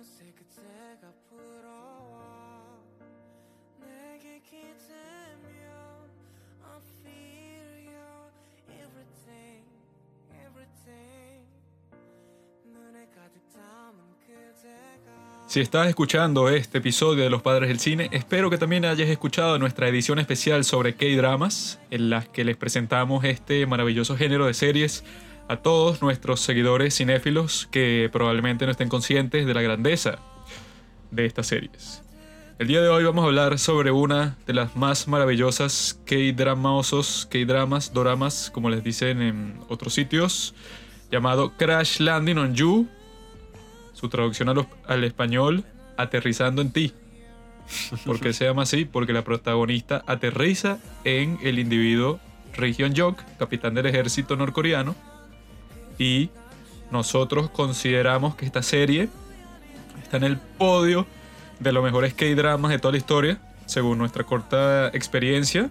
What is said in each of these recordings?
어색해 제가 부러워 내게 기대면 I feel you everything everything 눈에 가득 담은 그대가 Si estás escuchando este episodio de Los Padres del Cine, espero que también hayas escuchado nuestra edición especial sobre K-Dramas, en las que les presentamos este maravilloso género de series a todos nuestros seguidores cinéfilos que probablemente no estén conscientes de la grandeza de estas series. El día de hoy vamos a hablar sobre una de las más maravillosas K-Dramaosos, K-Dramas, Doramas, como les dicen en otros sitios, llamado Crash Landing on You, su traducción a los- al español, aterrizando en ti. ¿Por qué se llama así? Porque la protagonista aterriza en el individuo Ri Hyun-jok, capitán del ejército norcoreano, y nosotros consideramos que esta serie está en el podio de los mejores K-dramas de toda la historia, según nuestra corta experiencia,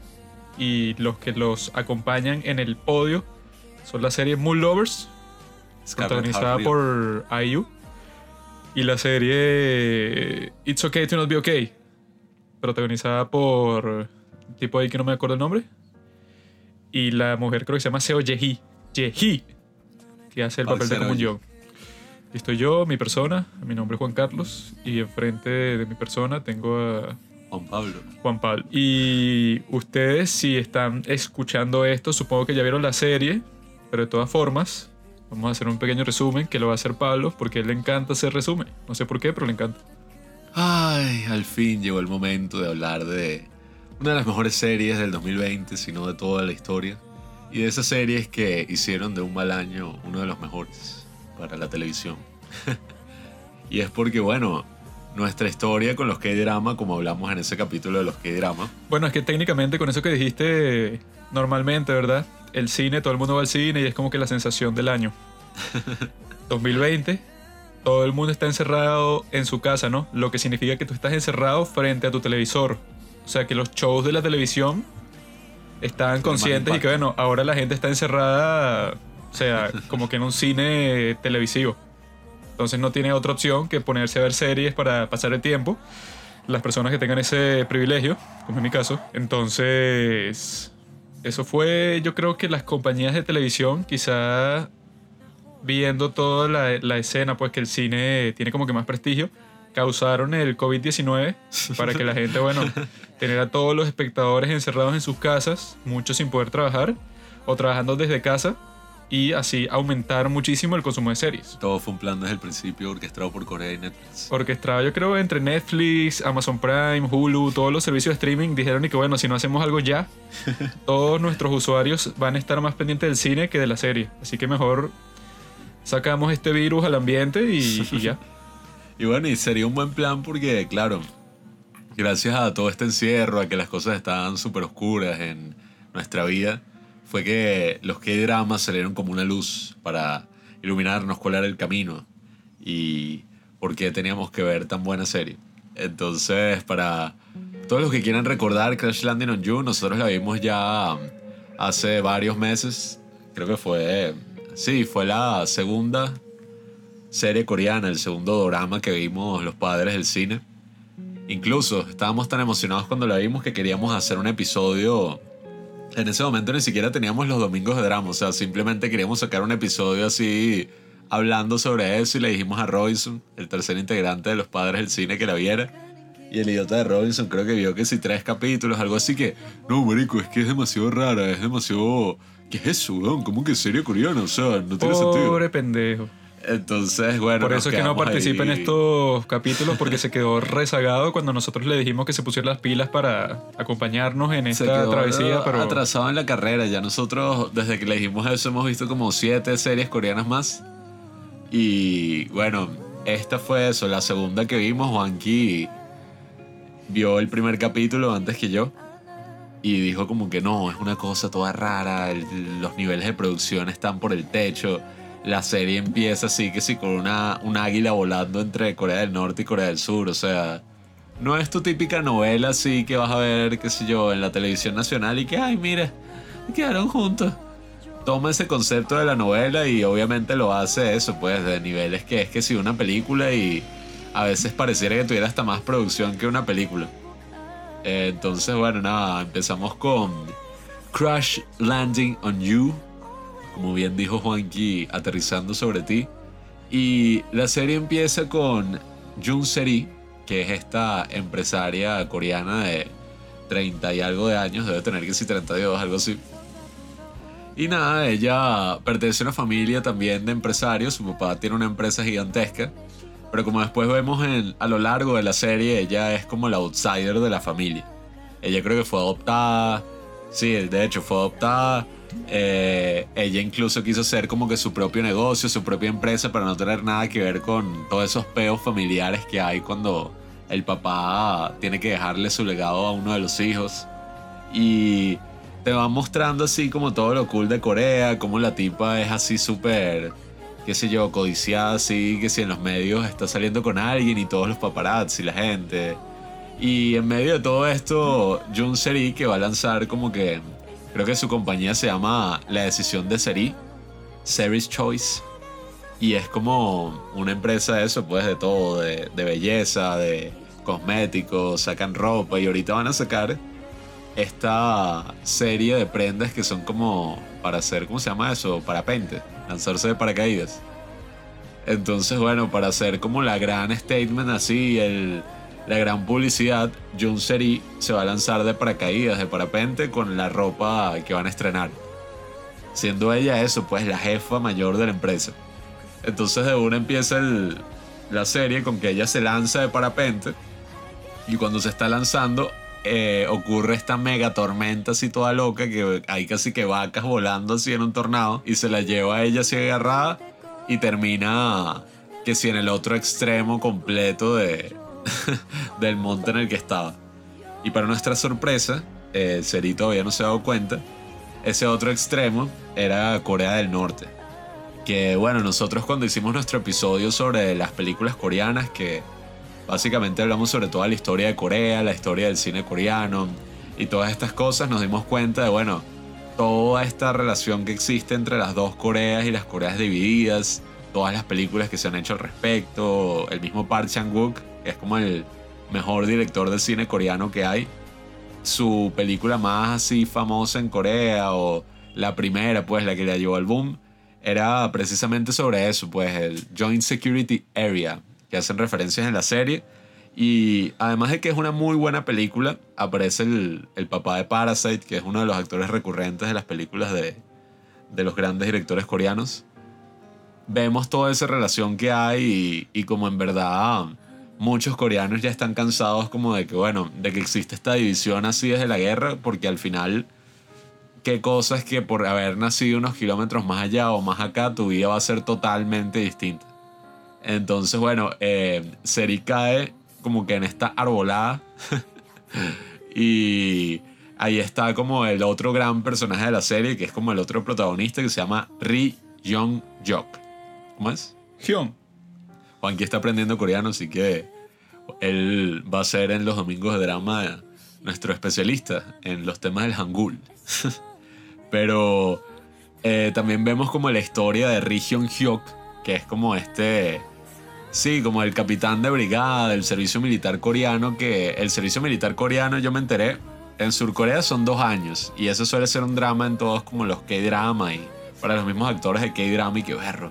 y los que los acompañan en el podio son la serie Moon Lovers, protagonizada por IU. Y la serie It's Okay to Not Be Okay, protagonizada por un tipo ahí que no me acuerdo el nombre. Y la mujer creo que se llama Seo Ye-hee. Ye-hee, que hace el papel de. Young. Y estoy yo, mi persona, mi nombre es Juan Carlos, y enfrente de mi persona tengo a Juan Pablo. Juan Pablo. Y ustedes, si están escuchando esto, supongo que ya vieron la serie, pero de todas formas, vamos a hacer un pequeño resumen que lo va a hacer Pablo, porque a él le encanta hacer resumen. No sé por qué, pero le encanta. Ay, al fin llegó el momento de hablar de una de las mejores series del 2020, si no de toda la historia. Y de esas series que hicieron de un mal año uno de los mejores para la televisión. y es porque, bueno, nuestra historia con los K-drama, como hablamos en ese capítulo de los K-drama, Bueno, es que técnicamente con eso que dijiste, normalmente, ¿verdad? El cine, todo el mundo va al cine y es como que la sensación del año. 2020, todo el mundo está encerrado en su casa, ¿no? Lo que significa que tú estás encerrado frente a tu televisor. O sea, que los shows de la televisión están más conscientes y que, bueno, ahora la gente está encerrada, o sea, como que en un cine televisivo. Entonces no tiene otra opción que ponerse a ver series para pasar el tiempo las personas que tengan ese privilegio, como en mi caso. Entonces, eso fue, yo creo que las compañías de televisión, quizá viendo toda la, la escena, pues que el cine tiene como que más prestigio, causaron el COVID-19 para que la gente, bueno, tener a todos los espectadores encerrados en sus casas, muchos sin poder trabajar o trabajando desde casa y así aumentar muchísimo el consumo de series. todo fue un plan desde el principio orquestado por Corea y Netflix. Orquestado, yo creo, entre Netflix, Amazon Prime, Hulu, todos los servicios de streaming, dijeron y que bueno, si no hacemos algo ya, todos nuestros usuarios van a estar más pendientes del cine que de la serie. Así que mejor sacamos este virus al ambiente y, y ya. Y bueno, y sería un buen plan porque, claro, gracias a todo este encierro, a que las cosas estaban súper oscuras en nuestra vida, fue que los K-dramas salieron como una luz para iluminarnos, colar el camino. Y porque teníamos que ver tan buena serie. Entonces, para todos los que quieran recordar Crash Landing on You, nosotros la vimos ya hace varios meses. Creo que fue, sí, fue la segunda serie coreana, el segundo drama que vimos los padres del cine. Incluso estábamos tan emocionados cuando la vimos que queríamos hacer un episodio. En ese momento ni siquiera teníamos los domingos de drama, o sea, simplemente queríamos sacar un episodio así hablando sobre eso y le dijimos a Robinson, el tercer integrante de los padres del cine, que la viera. Y el idiota de Robinson creo que vio que si tres capítulos, algo así que, no, marico, es que es demasiado rara, es demasiado... ¿Qué es eso, weón? ¿Cómo que serie coreana? O sea, no tiene sentido. Pobre pendejo. Entonces, bueno. Por eso es que no participa en estos capítulos porque se quedó rezagado cuando nosotros le dijimos que se pusiera las pilas para acompañarnos en Se esta quedó travesía, pero atrasado en la carrera. Ya nosotros, desde que le dijimos eso, hemos visto como siete series coreanas más. Y bueno, esta fue eso, la segunda que vimos. Juanqui vio el primer capítulo antes que yo. Y dijo como que no, es una cosa toda rara. el- los niveles de producción están por el techo. La serie empieza así que sí, con una, un águila volando entre Corea del Norte y Corea del Sur. O sea, no es tu típica novela así que vas a ver, qué sé yo, en la televisión nacional y que, ay, mira, quedaron juntos. Toma ese concepto de la novela y obviamente lo hace eso, pues, de niveles que es que si una película y a veces pareciera que tuviera hasta más producción que una película. Entonces, bueno, nada, empezamos con Crash Landing on You, como bien dijo Juanqui, aterrizando sobre ti. Y la serie empieza con Jun Seri, que es esta empresaria coreana de 30 y algo de años, debe tener que ser 32, algo así. Y nada, ella pertenece a una familia también de empresarios, su papá tiene una empresa gigantesca, pero como después vemos a lo largo de la serie, ella es como la outsider de la familia. Ella creo que fue adoptada, sí, de hecho fue adoptada. Eh, ella incluso quiso hacer como que su propio negocio, su propia empresa para no tener nada que ver con todos esos peos familiares que hay cuando el papá tiene que dejarle su legado a uno de los hijos. Y te va mostrando así como todo lo cool de Corea, como la tipa es así súper, qué sé yo, codiciada así, que si en los medios está saliendo con alguien y todos los paparazzi la gente. Y en medio de todo esto, Jun Seri que va a lanzar como que, creo que su compañía se llama La Decisión de Seri, Seri's Choice. Y es como una empresa de eso, pues de todo, de, de belleza, de cosméticos, sacan ropa y ahorita van a sacar esta serie de prendas que son como para hacer, ¿cómo se llama eso? Parapente, lanzarse de paracaídas. Entonces, bueno, para hacer como la gran statement así, el, la gran publicidad, Jun Seri se va a lanzar de paracaídas, de parapente, con la ropa que van a estrenar. Siendo ella eso, pues la jefa mayor de la empresa. Entonces de una empieza la serie con que ella se lanza de parapente y cuando se está lanzando eh, ocurre esta mega tormenta así toda loca que hay casi que vacas volando así en un tornado y se la lleva a ella así agarrada y termina que si en el otro extremo completo de, del monte en el que estaba. Y para nuestra sorpresa, eh, Seri todavía no se ha dado cuenta, ese otro extremo era Corea del Norte. Que bueno, nosotros cuando hicimos nuestro episodio sobre las películas coreanas, que Básicamente hablamos sobre toda la historia de Corea, la historia del cine coreano y todas estas cosas. Nos dimos cuenta de, bueno, toda esta relación que existe entre las dos Coreas y las Coreas divididas, todas las películas que se han hecho al respecto, el mismo Park Chan-wook, es como el mejor director de cine coreano que hay, su película más así famosa en Corea o la primera, pues la que le llevó al boom, era precisamente sobre eso, pues el Joint Security Area, que hacen referencias en la serie. Y además de que es una muy buena película, aparece el, el, papá de Parasite, que es uno de los actores recurrentes de las películas de, de los grandes directores coreanos. Vemos toda esa relación que hay y, y, como en verdad muchos coreanos ya están cansados como de que, bueno, de que existe esta división así desde la guerra, porque al final, qué cosa es que por haber nacido unos kilómetros más allá o más acá, tu vida va a ser totalmente distinta. Entonces, bueno, eh, Seri cae como que en esta arbolada. y ahí está como el otro gran personaje de la serie, que es como el otro protagonista, que se llama Ri Young Jok. ¿Cómo es? Hyun. Juanqui está aprendiendo coreano, así que él va a ser en los domingos de drama nuestro especialista en los temas del Hangul. Pero eh, también vemos como la historia de Ri Hyun Hyuk, que es como este Sí, como el capitán de brigada del servicio militar coreano, que el servicio militar coreano yo me enteré, en Surcorea son dos años, y eso suele ser un drama en todos como los K-drama y para los mismos actores de K-drama y que berro,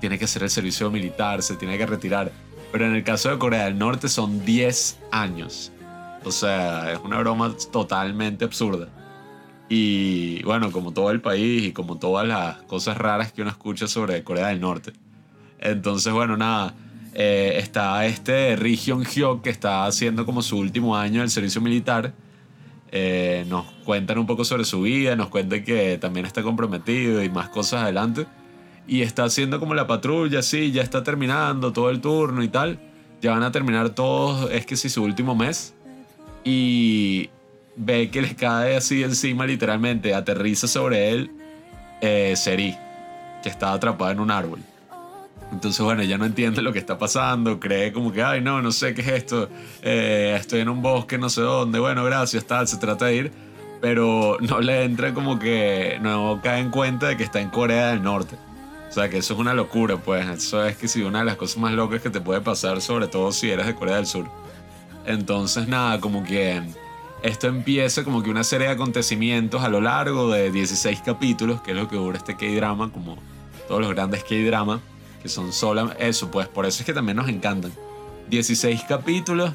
tiene que hacer el servicio militar, se tiene que retirar. Pero en el caso de Corea del Norte son 10 años. O sea, es una broma totalmente absurda. Y bueno, como todo el país y como todas las cosas raras que uno escucha sobre Corea del Norte. Entonces, bueno, nada eh, está este Region Hyok que está haciendo como su último año del servicio militar. Eh, nos cuentan un poco sobre su vida, nos cuentan que también está comprometido y más cosas adelante. Y está haciendo como la patrulla, sí, ya está terminando todo el turno y tal. Ya van a terminar todos, es que sí, su último mes. Y ve que les cae así encima, literalmente, aterriza sobre él eh, Seri, que está atrapado en un árbol. Entonces, bueno, ella no entiende lo que está pasando, cree como que, ay, no, no sé qué es esto, eh, estoy en un bosque, no sé dónde, bueno, gracias, tal, se trata de ir, pero no le entra como que, no cae en cuenta de que está en Corea del Norte. O sea, que eso es una locura, pues. Eso es que si una de las cosas más locas que te puede pasar, sobre todo si eres de Corea del Sur. Entonces, nada, como que esto empieza como que una serie de acontecimientos a lo largo de 16 capítulos, que es lo que dura este K-drama, como todos los grandes K-drama, que son solo eso, pues por eso es que también nos encantan. 16 capítulos,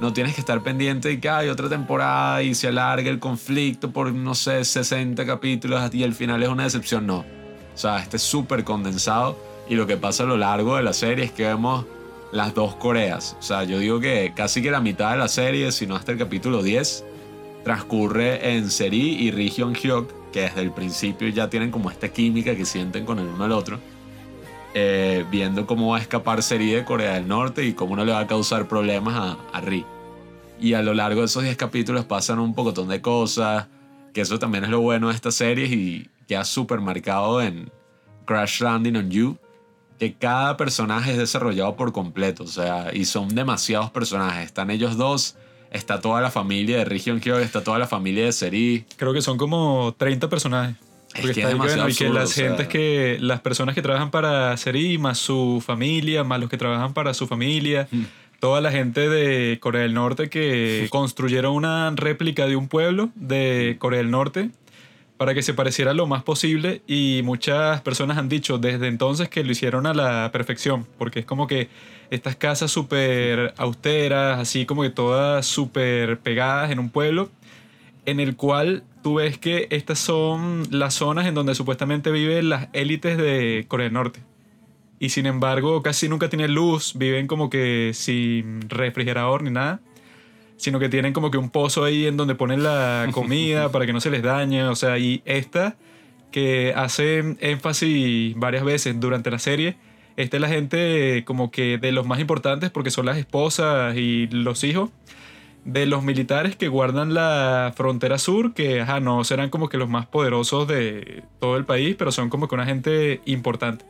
no tienes que estar pendiente de que hay otra temporada y se alarga el conflicto por, no sé, 60 capítulos y el final es una decepción, no. O sea, este es súper condensado y lo que pasa a lo largo de la serie es que vemos las dos Coreas. O sea, yo digo que casi que la mitad de la serie, si no hasta el capítulo 10, transcurre en Seri y Ri Hyuk, que desde el principio ya tienen como esta química que sienten con el uno al otro. Eh, viendo cómo va a escapar Seri de Corea del Norte y cómo no le va a causar problemas a, a Ri. Y a lo largo de esos 10 capítulos pasan un pocotón de cosas, que eso también es lo bueno de esta serie y ya súper marcado en Crash Landing on You, que cada personaje es desarrollado por completo, o sea, y son demasiados personajes. Están ellos dos, está toda la familia de Region Hyuk, está toda la familia de Seri. Creo que son como 30 personajes. Es Porque que está es ahí, bueno, demasiado y que absurdo, las o sea. gentes que las personas que trabajan para Seri más su familia más los que trabajan para su familia Mm. toda la gente de Corea del Norte que construyeron una réplica de un pueblo de Corea del Norte para que se pareciera lo más posible y muchas personas han dicho desde entonces que lo hicieron a la perfección porque es como que estas casas súper austeras así como que todas súper pegadas en un pueblo en el cual tú ves que estas son las zonas en donde supuestamente viven las élites de Corea del Norte. Y sin embargo, casi nunca tienen luz, viven como que sin refrigerador ni nada, sino que tienen como que un pozo ahí en donde ponen la comida para que no se les dañe. O sea, y esta que hace énfasis varias veces durante la serie, esta es la gente como que de los más importantes porque son las esposas y los hijos de los militares que guardan la frontera sur, que ajá, no serán como que los más poderosos de todo el país, pero son como que una gente importante.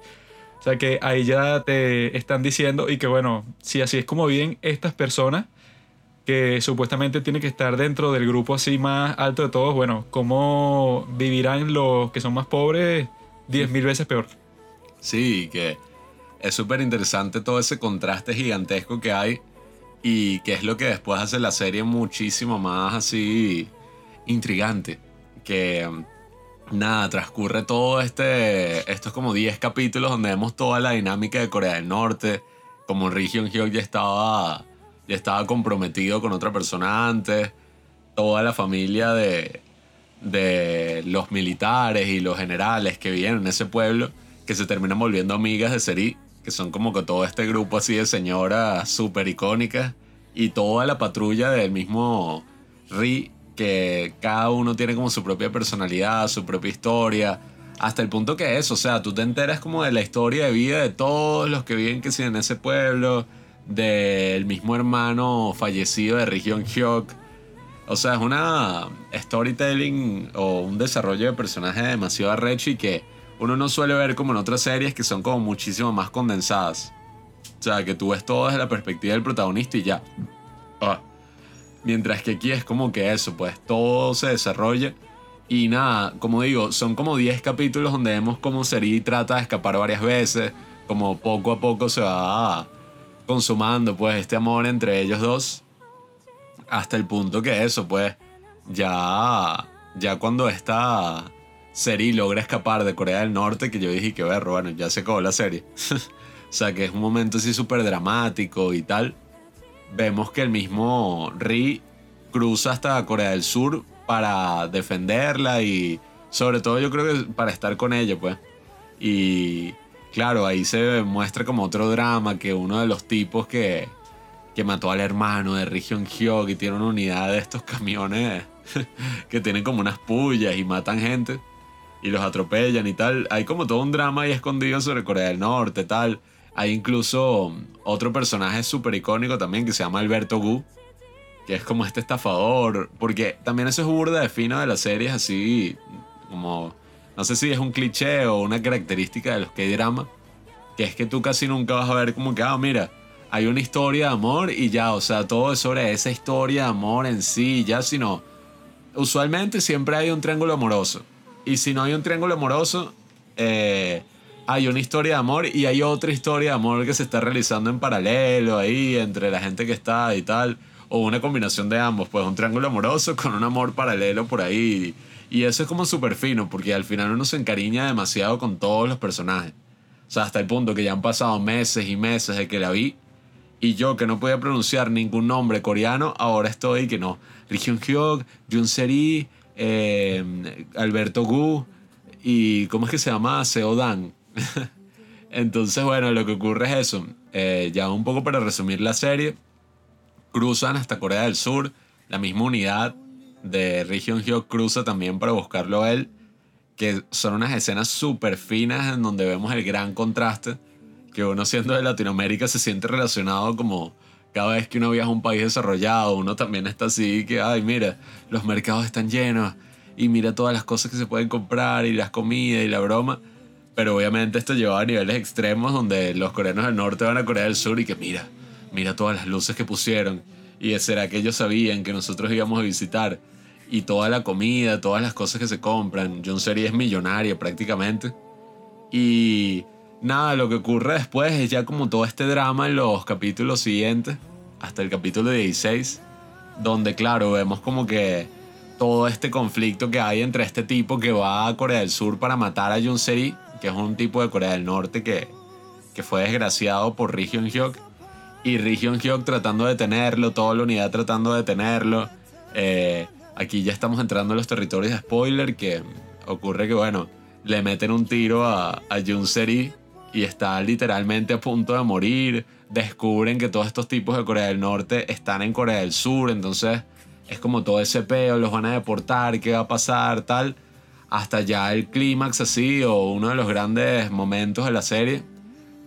O sea que ahí ya te están diciendo y que bueno, si así es como viven estas personas que supuestamente tienen que estar dentro del grupo así más alto de todos, bueno, ¿cómo vivirán los que son más pobres 10.000 veces peor? Sí, que es súper interesante todo ese contraste gigantesco que hay y que es lo que después hace la serie muchísimo más así intrigante. Que mm, nada, transcurre todo este, estos como 10 capítulos donde vemos toda la dinámica de Corea del Norte, como Region Hyuk ya estaba, ya estaba comprometido con otra persona antes, toda la familia de, de los militares y los generales que viven en ese pueblo, que se terminan volviendo amigas de Seri, que son como que todo este grupo así de señoras súper icónicas, y toda la patrulla del mismo Ri, que cada uno tiene como su propia personalidad, su propia historia, hasta el punto que es, o sea, tú te enteras como de la historia de vida de todos los que viven que en ese pueblo, del mismo hermano fallecido de Region Hyuk. O sea, es una storytelling o un desarrollo de personaje demasiado arrecho y que uno no suele ver como en otras series que son como muchísimo más condensadas. O sea, que tú ves todo desde la perspectiva del protagonista y ya. Ah. Mientras que aquí es como que eso, pues todo se desarrolla. Y nada, como digo, son como 10 capítulos donde vemos cómo Seri trata de escapar varias veces. Como poco a poco se va consumando pues este amor entre ellos dos. Hasta el punto que eso, pues, ya, ya cuando esta Seri logra escapar de Corea del Norte, que yo dije que berro, bueno, ya se acabó la serie. o sea, que es un momento así súper dramático y tal. Vemos que el mismo Ri cruza hasta Corea del Sur para defenderla y sobre todo yo creo que para estar con ella, pues. Y claro, ahí se muestra como otro drama que uno de los tipos que, que mató al hermano de Region Hyuk y tiene una unidad de estos camiones que tienen como unas pullas y matan gente y los atropellan y tal. Hay como todo un drama ahí escondido sobre Corea del Norte, tal. Hay incluso otro personaje súper icónico también que se llama Alberto Gu, que es como este estafador, porque también eso es burda de fino de las series así, como, no sé si es un cliché o una característica de los K-drama, que es que tú casi nunca vas a ver como que, ah, mira, hay una historia de amor y ya, o sea, todo es sobre esa historia de amor en sí, ya, sino, usualmente siempre hay un triángulo amoroso. Y si no hay un triángulo amoroso, eh, hay una historia de amor y hay otra historia de amor que se está realizando en paralelo ahí entre la gente que está y tal. O una combinación de ambos, pues un triángulo amoroso con un amor paralelo por ahí. Y eso es como súper fino, porque al final uno se encariña demasiado con todos los personajes. O sea, hasta el punto que ya han pasado meses y meses de que la vi. Y yo que no podía pronunciar ningún nombre coreano, ahora estoy que no. Ri Hyun Hyuk, Jun Seri, eh, Alberto Gu y ¿cómo es que se llama? Seo Dan. Entonces, bueno, lo que ocurre es eso. Eh, ya un poco para resumir la serie, cruzan hasta Corea del Sur, la misma unidad de Region Hyuk cruza también para buscarlo a él, que son unas escenas súper finas en donde vemos el gran contraste, que uno siendo de Latinoamérica se siente relacionado como cada vez que uno viaja a un país desarrollado, uno también está así, que, ay, mira, los mercados están llenos y mira todas las cosas que se pueden comprar y las comidas y la broma. Pero obviamente esto lleva a niveles extremos donde los coreanos del norte van a Corea del Sur y que mira, mira todas las luces que pusieron. Y será que ellos sabían que nosotros íbamos a visitar. Y toda la comida, todas las cosas que se compran. John Seri es millonaria prácticamente. Y nada, lo que ocurre después es ya como todo este drama en los capítulos siguientes, hasta el capítulo 16, donde claro, vemos como que todo este conflicto que hay entre este tipo que va a Corea del Sur para matar a Jun Seri, que es un tipo de Corea del Norte que, que fue desgraciado por Ri Hyun Hyuk, y Hyun Hyuk tratando de detenerlo, toda la unidad tratando de detenerlo. Eh, aquí ya estamos entrando en los territorios de spoiler, que ocurre que, bueno, le meten un tiro a, a Jun Seri y está literalmente a punto de morir. Descubren que todos estos tipos de Corea del Norte están en Corea del Sur, entonces es como todo ese peo, los van a deportar, qué va a pasar, tal. Hasta ya el clímax así, o uno de los grandes momentos de la serie,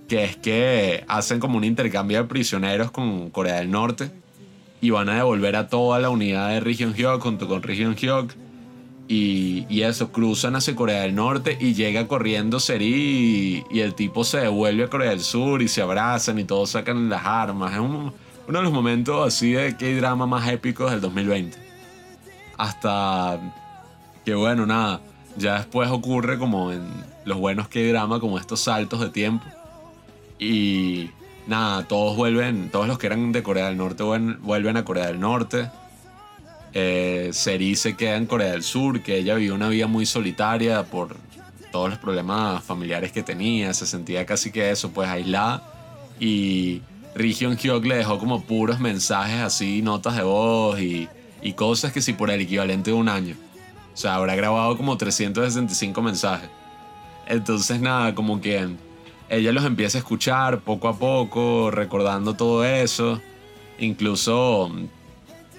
que es que hacen como un intercambio de prisioneros con Corea del Norte y van a devolver a toda la unidad de Region Hyuk junto con Region Hyuk. Y, y, eso, cruzan hacia Corea del Norte y llega corriendo Seri y, el tipo se devuelve a Corea del Sur y se abrazan y todos sacan las armas. Es un, uno de los momentos así de K-drama más épicos del 2020. Hasta que bueno, nada, ya después ocurre como en los buenos K-drama, como estos saltos de tiempo. Y nada, todos vuelven, todos los que eran de Corea del Norte vuelven a Corea del Norte. Eh, Seri se queda en Corea del Sur, que ella vivió una vida muy solitaria por todos los problemas familiares que tenía, se sentía casi que eso, pues aislada. Y Region Hyuk le dejó como puros mensajes así, notas de voz y, y cosas que sí por el equivalente de un año. O sea, habrá grabado como 365 mensajes. Entonces nada, como que ella los empieza a escuchar poco a poco, recordando todo eso. Incluso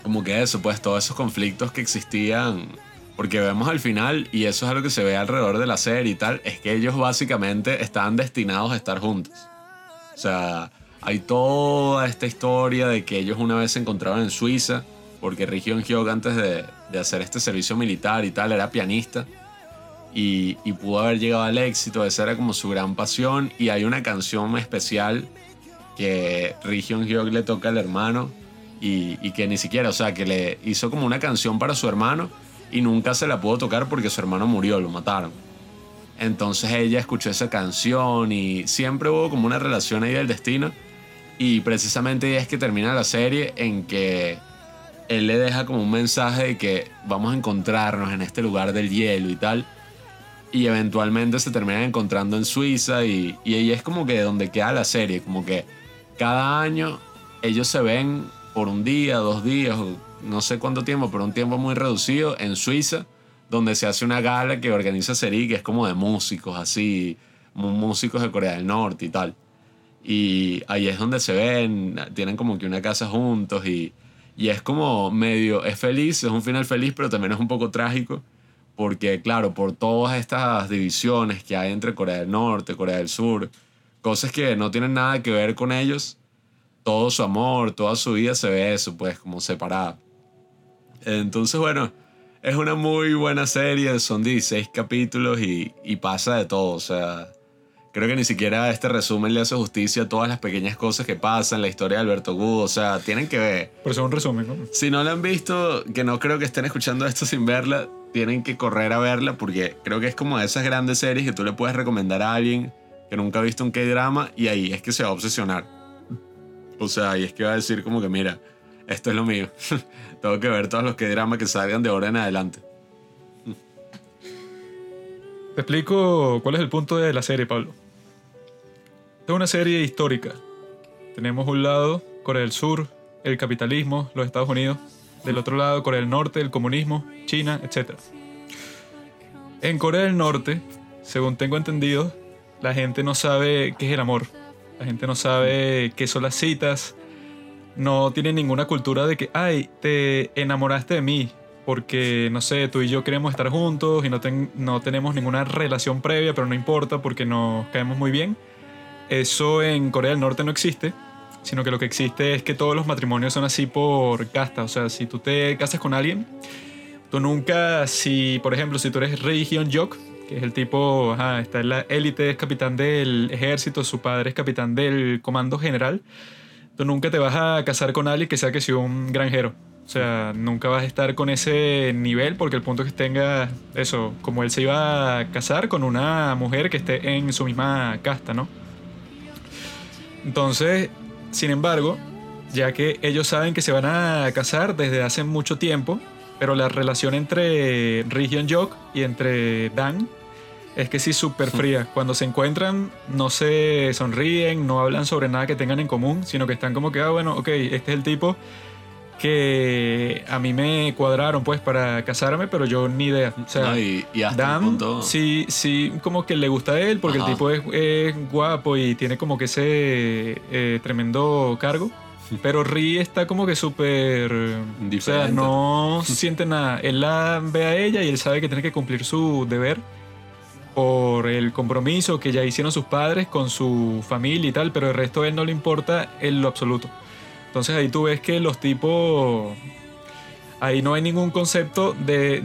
como que eso, pues todos esos conflictos que existían. Porque vemos al final, y eso es algo que se ve alrededor de la serie y tal, es que ellos básicamente estaban destinados a estar juntos. O sea, hay toda esta historia de que ellos una vez se encontraban en Suiza, porque Region Hyuk antes de, de, hacer este servicio militar y tal era pianista, y, y, pudo haber llegado al éxito, esa era como su gran pasión, y hay una canción especial que Region Hyuk le toca al hermano, y, y que ni siquiera, o sea, que le hizo como una canción para su hermano, y nunca se la pudo tocar porque su hermano murió, lo mataron. Entonces ella escuchó esa canción y siempre hubo como una relación ahí del destino y precisamente es que termina la serie en que él le deja como un mensaje de que vamos a encontrarnos en este lugar del hielo y tal. Y eventualmente se terminan encontrando en Suiza y, y ahí es como que donde queda la serie, como que cada año ellos se ven por un día, dos días, no sé cuánto tiempo, pero un tiempo muy reducido en Suiza, donde se hace una gala que organiza Seri, que es como de músicos, así, músicos de Corea del Norte y tal. Y ahí es donde se ven, tienen como que una casa juntos y, y es como medio, es feliz, es un final feliz, pero también es un poco trágico, porque claro, por todas estas divisiones que hay entre Corea del Norte, Corea del Sur, cosas que no tienen nada que ver con ellos, todo su amor, toda su vida se ve eso, pues como separada. Entonces, bueno, es una muy buena serie, son 16 capítulos y, y pasa de todo, o sea Creo que ni siquiera este resumen le hace justicia a todas las pequeñas cosas que pasan, la historia de Alberto Gu, o sea, tienen que ver. Pero es un resumen, ¿no? Si no la han visto, que no creo que estén escuchando esto sin verla, tienen que correr a verla porque creo que es como de esas grandes series que tú le puedes recomendar a alguien que nunca ha visto un K-drama y ahí es que se va a obsesionar. O sea, ahí es que va a decir como que mira, esto es lo mío. Tengo que ver todos los K-drama que salgan de ahora en adelante. Te explico cuál es el punto de la serie, Pablo. Es una serie histórica. Tenemos un lado Corea del Sur, el capitalismo, los Estados Unidos. Del otro lado Corea del Norte, el comunismo, China, etc. En Corea del Norte, según tengo entendido, la gente no sabe qué es el amor. La gente no sabe qué son las citas. No tiene ninguna cultura de que, ay, te enamoraste de mí porque, no sé, tú y yo queremos estar juntos y no, no tenemos ninguna relación previa, pero no importa porque nos caemos muy bien. Eso en Corea del Norte no existe, sino que lo que existe es que todos los matrimonios son así por casta. O sea, si tú te casas con alguien, tú nunca, si, por ejemplo, si tú eres Ri Hyun Jok, que es el tipo, ajá, está en la élite, es capitán del ejército, su padre es capitán del comando general, tú nunca te vas a casar con alguien que sea que sea un granjero. O sea, nunca vas a estar con ese nivel porque el punto es que tenga eso, como él se iba a casar con una mujer que esté en su misma casta, ¿no? Entonces, sin embargo, ya que ellos saben que se van a casar desde hace mucho tiempo, pero la relación entre Region Jok y entre Dan es que sí súper fría. Cuando se encuentran no se sonríen, no hablan sobre nada que tengan en común, sino que están como que, ah, bueno, ok, este es el tipo que a mí me cuadraron pues para casarme, pero yo ni idea. O sea, y, Dan sí, sí, como que le gusta a él porque el tipo es, guapo y tiene como que ese eh, tremendo cargo. Pero Ri está como que súper... O sea, no siente nada. Él la ve a ella y él sabe que tiene que cumplir su deber por el compromiso que ya hicieron sus padres con su familia y tal, pero el resto a él no le importa en lo absoluto. Entonces ahí tú ves que los tipos. Ahí no hay ningún concepto de,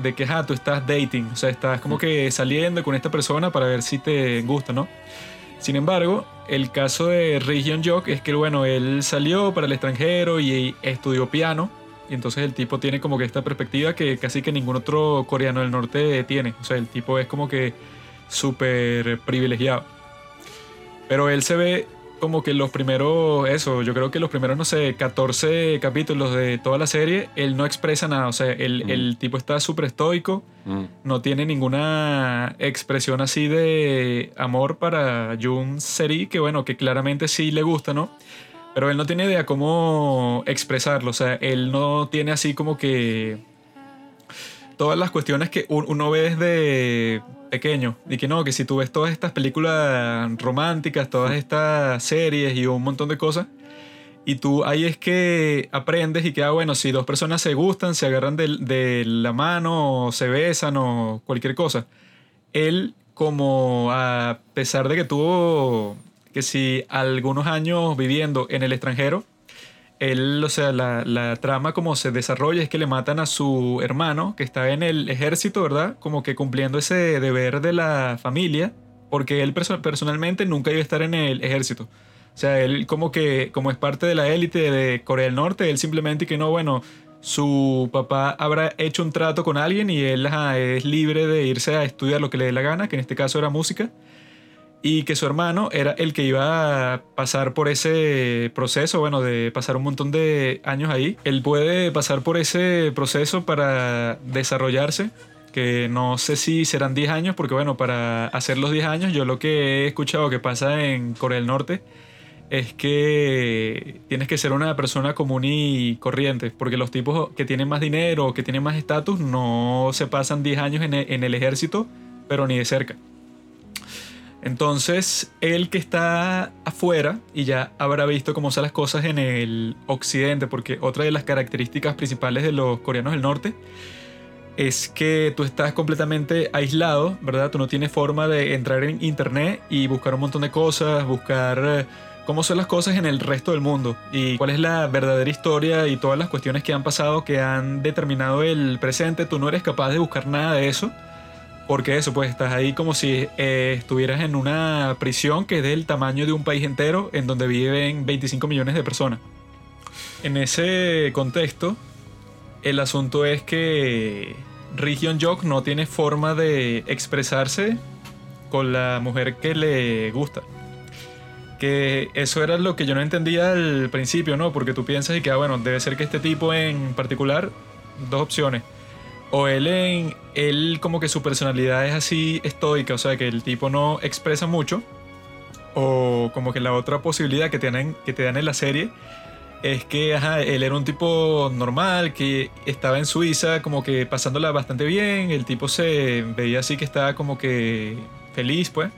de, que ah, tú estás dating. O sea, estás como que saliendo con esta persona para ver si te gusta, ¿no? Sin embargo, el caso de Region Jock es que, bueno, él salió para el extranjero y estudió piano. Y entonces el tipo tiene como que esta perspectiva que casi que ningún otro coreano del norte tiene. O sea, el tipo es como que súper privilegiado. Pero él se ve como que los primeros, eso, yo creo que los primeros, no sé, 14 capítulos de toda la serie, él no expresa nada, o sea, el, mm. el tipo está súper estoico, mm. no tiene ninguna expresión así de amor para Jun Seri, que bueno, que claramente sí le gusta, ¿no? Pero él no tiene idea cómo expresarlo, o sea, él no tiene así como que todas las cuestiones que uno ve desde pequeño. Y que no, que si tú ves todas estas películas románticas, todas estas series y un montón de cosas, y tú ahí es que aprendes y que, ah, bueno, si dos personas se gustan, se agarran de, la mano, o se besan o cualquier cosa. Él, como a pesar de que tuvo, que si algunos años viviendo en el extranjero, él, o sea, la, trama como se desarrolla es que le matan a su hermano que está en el ejército, ¿verdad? Como que cumpliendo ese deber de la familia, porque él personalmente nunca iba a estar en el ejército. O sea, él como que, como es parte de la élite de Corea del Norte, él simplemente que no, bueno, su papá habrá hecho un trato con alguien y él es libre de irse a estudiar lo que le dé la gana, que en este caso era música y que su hermano era el que iba a pasar por ese proceso, bueno, de pasar un montón de años ahí. Él puede pasar por ese proceso para desarrollarse, que no sé si serán 10 años, porque bueno, para hacer los 10 años, yo lo que he escuchado que pasa en Corea del Norte es que tienes que ser una persona común y corriente, porque los tipos que tienen más dinero que tienen más estatus no se pasan 10 años en en el ejército, pero ni de cerca. Entonces, él que está afuera y ya habrá visto cómo son las cosas en el occidente, porque otra de las características principales de los coreanos del norte es que tú estás completamente aislado, ¿verdad? Tú no tienes forma de entrar en internet y buscar un montón de cosas, buscar eh, cómo son las cosas en el resto del mundo y cuál es la verdadera historia y todas las cuestiones que han pasado que han determinado el presente. Tú no eres capaz de buscar nada de eso porque eso, pues estás ahí como si eh, estuvieras en una prisión que es del tamaño de un país entero en donde viven 25 millones de personas. En ese contexto, el asunto es que Region Jock no tiene forma de expresarse con la mujer que le gusta. Que eso era lo que yo no entendía al principio, ¿no? Porque tú piensas y que, ah, bueno, debe ser que este tipo en particular, dos opciones. O él en, él como que su personalidad es así estoica, o sea, que el tipo no expresa mucho. O como que la otra posibilidad que, tienen, que te dan en la serie es que ajá, él era un tipo normal, que estaba en Suiza como que pasándola bastante bien, el tipo se veía así que estaba como que feliz, pues.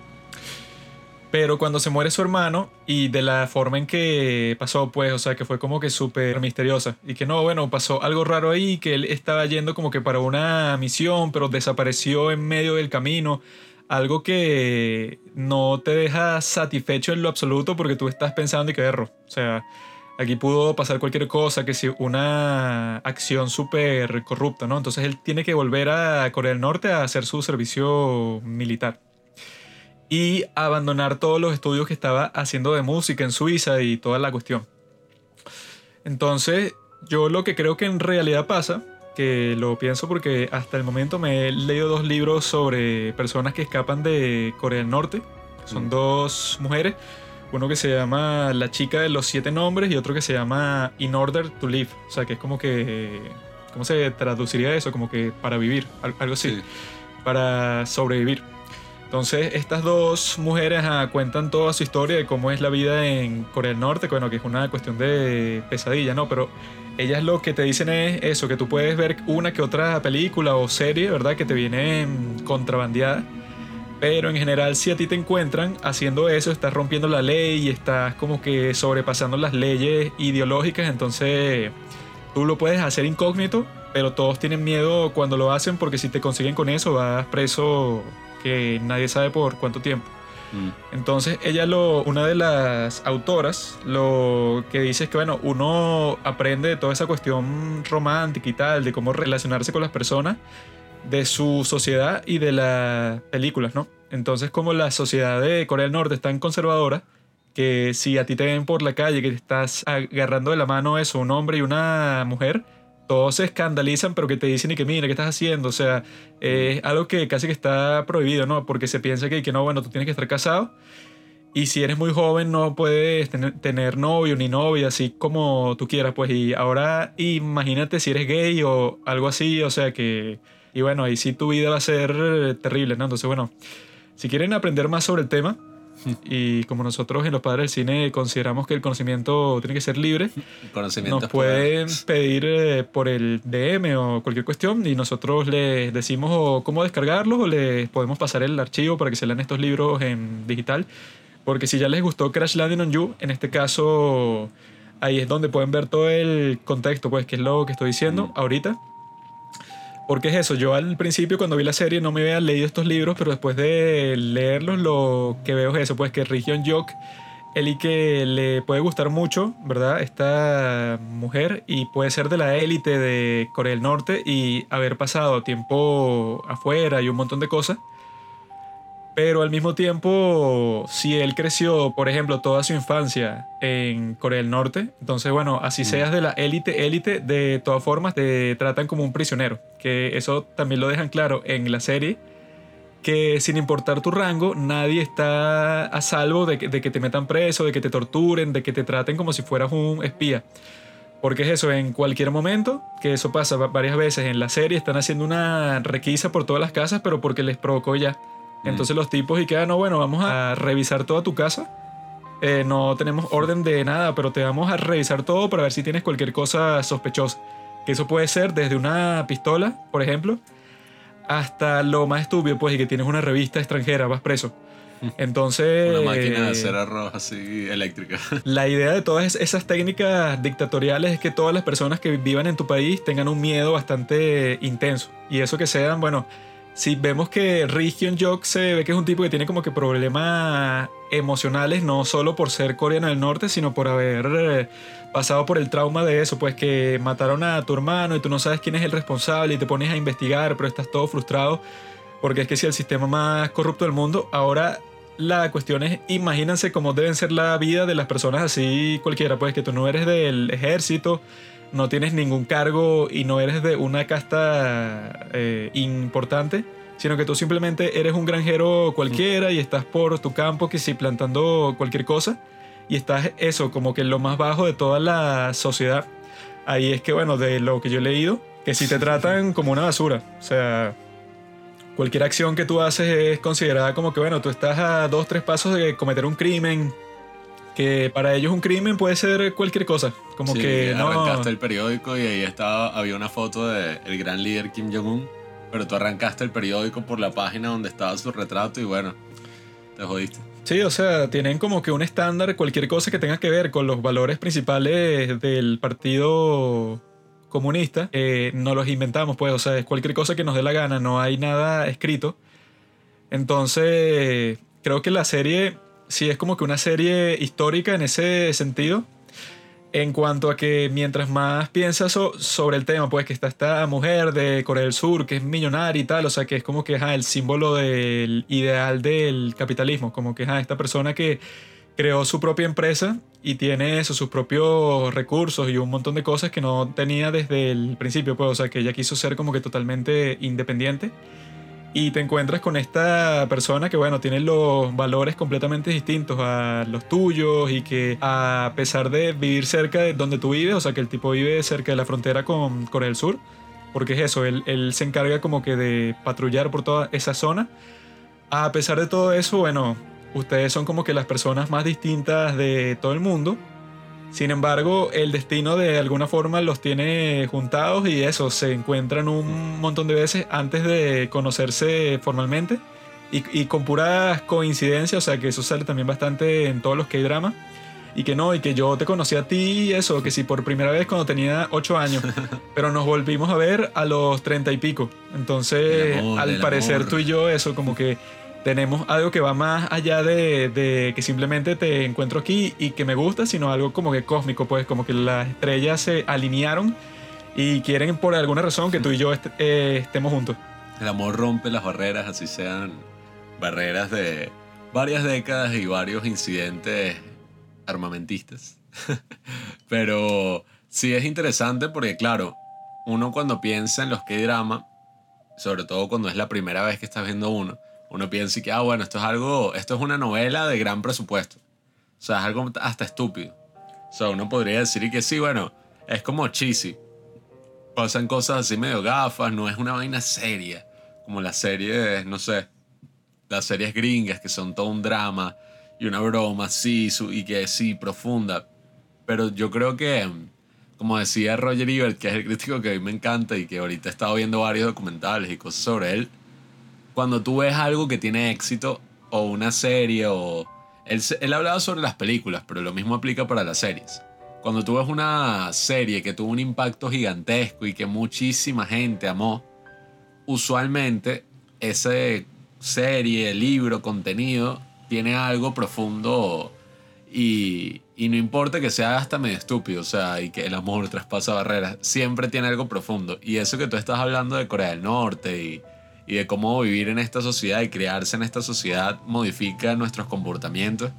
Pero cuando se muere su hermano y de la forma en que pasó, pues, o sea, que fue como que súper misteriosa. Y que no, bueno, pasó algo raro ahí, que él estaba yendo como que para una misión, pero desapareció en medio del camino. Algo que no te deja satisfecho en lo absoluto porque tú estás pensando y que erro. O sea, aquí pudo pasar cualquier cosa, que si una acción súper corrupta, ¿no? Entonces él tiene que volver a Corea del Norte a hacer su servicio militar y abandonar todos los estudios que estaba haciendo de música en Suiza y toda la cuestión. Entonces, yo lo que creo que en realidad pasa, que lo pienso porque hasta el momento me he leído dos libros sobre personas que escapan de Corea del Norte. Son Mm. dos mujeres. Uno que se llama La chica de los siete nombres y otro que se llama In Order to Live. O sea, que es como que... ¿Cómo se traduciría eso? Como que para vivir, al- algo así. Sí. Para sobrevivir. Entonces, estas dos mujeres ah, cuentan toda su historia de cómo es la vida en Corea del Norte, bueno, que es una cuestión de pesadilla, ¿no? Pero ellas lo que te dicen es eso, que tú puedes ver una que otra película o serie, ¿verdad? Que te vienen contrabandeada. Pero en general, si a ti te encuentran haciendo eso, estás rompiendo la ley y estás como que sobrepasando las leyes ideológicas, entonces tú lo puedes hacer incógnito, pero todos tienen miedo cuando lo hacen porque si te consiguen con eso vas preso que nadie sabe por cuánto tiempo. Mm. Entonces ella lo, una de las autoras, lo que dice es que bueno, uno aprende de toda esa cuestión romántica y tal, de cómo relacionarse con las personas, de su sociedad y de las películas, ¿no? Entonces como la sociedad de Corea del Norte es tan conservadora, que si a ti te ven por la calle que te estás agarrando de la mano eso, un hombre y una mujer, todos se escandalizan, pero que te dicen y que mira, ¿qué estás haciendo? O sea, es algo que casi que está prohibido, ¿no? Porque se piensa que, que no, bueno, tú tienes que estar casado. Y si eres muy joven no puedes tener, tener novio ni novia, así como tú quieras, pues. Y ahora imagínate si eres gay o algo así, o sea que... Y bueno, ahí sí tu vida va a ser terrible, ¿no? Entonces, bueno, si quieren aprender más sobre el tema, y como nosotros en los padres del cine consideramos que el conocimiento tiene que ser libre, nos pueden pedir eh, por el DM o cualquier cuestión y nosotros les decimos o cómo descargarlos o les podemos pasar el archivo para que se lean estos libros en digital. Porque si ya les gustó Crash Landing on You, en este caso ahí es donde pueden ver todo el contexto, pues que es lo que estoy diciendo Mm. ahorita. Porque es eso, yo al principio cuando vi la serie no me había leído estos libros, pero después de leerlos lo que veo es eso, pues que Region Yok, él y que le puede gustar mucho, ¿verdad? Esta mujer y puede ser de la élite de Corea del Norte y haber pasado tiempo afuera y un montón de cosas. Pero al mismo tiempo, si él creció, por ejemplo, toda su infancia en Corea del Norte, entonces, bueno, así seas de la élite, élite, de todas formas te tratan como un prisionero. Que eso también lo dejan claro en la serie, que sin importar tu rango, nadie está a salvo de que, de que te metan preso, de que te torturen, de que te traten como si fueras un espía. Porque es eso, en cualquier momento, que eso pasa va- varias veces en la serie, están haciendo una requisa por todas las casas, pero porque les provocó ya. Entonces los tipos y que, ah, no, bueno, vamos a revisar toda tu casa. Eh, no tenemos orden de nada, pero te vamos a revisar todo para ver si tienes cualquier cosa sospechosa. Que eso puede ser desde una pistola, por ejemplo, hasta lo más estúpido, pues, y que tienes una revista extranjera, vas preso. Entonces... Una máquina de hacer arroz así eléctrica. La idea de todas esas técnicas dictatoriales es que todas las personas que vivan en tu país tengan un miedo bastante intenso. Y eso que sean, bueno, si vemos que Ri Hyun Jok se ve que es un tipo que tiene como que problemas emocionales, no solo por ser coreano del norte, sino por haber eh, pasado por el trauma de eso, pues que mataron a tu hermano y tú no sabes quién es el responsable y te pones a investigar, pero estás todo frustrado. Porque es que si el sistema más corrupto del mundo, ahora la cuestión es, imagínense cómo deben ser la vida de las personas así cualquiera, pues que tú no eres del ejército, no tienes ningún cargo y no eres de una casta eh, importante, sino que tú simplemente eres un granjero cualquiera y estás por tu campo que sí plantando cualquier cosa y estás eso como que lo más bajo de toda la sociedad. Ahí es que bueno, de lo que yo he leído, que si te tratan como una basura, o sea, cualquier acción que tú haces es considerada como que bueno, tú estás a dos, tres pasos de cometer un crimen, que para ellos un crimen puede ser cualquier cosa, como Sí, que no... arrancaste el periódico y ahí estaba, había una foto del el gran líder Kim Jong-un, pero tú arrancaste el periódico por la página donde estaba su retrato y bueno, te jodiste. Sí, o sea, tienen como que un estándar, cualquier cosa que tenga que ver con los valores principales del partido comunista, eh, no los inventamos, pues, o sea, es cualquier cosa que nos dé la gana, no hay nada escrito. Entonces, creo que la serie sí es como que una serie histórica en ese sentido. En cuanto a que mientras más piensas so- sobre el tema, pues que está esta mujer de Corea del Sur, que es millonaria y tal, o sea, que es como que ajá, el símbolo del ideal del capitalismo, como que ajá, esta persona que creó su propia empresa y tiene eso, sus propios recursos y un montón de cosas que no tenía desde el principio, pues, o sea, que ella quiso ser como que totalmente independiente. Y te encuentras con esta persona que, bueno, tiene los valores completamente distintos a los tuyos y que a pesar de vivir cerca de donde tú vives, o sea, que el tipo vive cerca de la frontera con Corea del Sur, porque es eso, él, él se encarga como que de patrullar por toda esa zona. A pesar de todo eso, bueno, ustedes son como que las personas más distintas de todo el mundo. Sin embargo, el destino de alguna forma los tiene juntados y eso, se encuentran un montón de veces antes de conocerse formalmente y, y con puras coincidencias, o sea que eso sale también bastante en todos los K-dramas. Y que no, y que yo te conocí a ti, eso, que sí, por primera vez cuando tenía 8 años, pero nos volvimos a ver a los 30 y pico. Entonces, amor, al parecer amor. tú y yo, eso, como que tenemos algo que va más allá de, de que simplemente te encuentro aquí y que me gusta, sino algo como que cósmico, pues como que las estrellas se alinearon y quieren por alguna razón que tú y yo est- eh, estemos juntos. El amor rompe las barreras, así sean barreras de varias décadas y varios incidentes armamentistas. Pero sí es interesante porque, claro, uno cuando piensa en los K-drama, sobre todo cuando es la primera vez que estás viendo uno, uno piensa que, ah, bueno, esto es algo, esto es una novela de gran presupuesto. O sea, es algo hasta estúpido. O sea, uno podría decir que sí, bueno, es como cheesy. Pasan cosas así medio gafas, no es una vaina seria. Como las series, no sé, las series gringas que son todo un drama y una broma así y que sí, profunda. Pero yo creo que, como decía Roger Ebert, que es el crítico que a mí me encanta y que ahorita he estado viendo varios documentales y cosas sobre él, cuando tú ves algo que tiene éxito o una serie o... Él, él hablaba sobre las películas, pero lo mismo aplica para las series. Cuando tú ves una serie que tuvo un impacto gigantesco y que muchísima gente amó, usualmente ese serie, libro, contenido tiene algo profundo y, y no importa que sea hasta medio estúpido, o sea, y que el amor traspasa barreras, siempre tiene algo profundo. Y eso que tú estás hablando de Corea del Norte y, y de cómo vivir en esta sociedad y crearse en esta sociedad modifica nuestros comportamientos,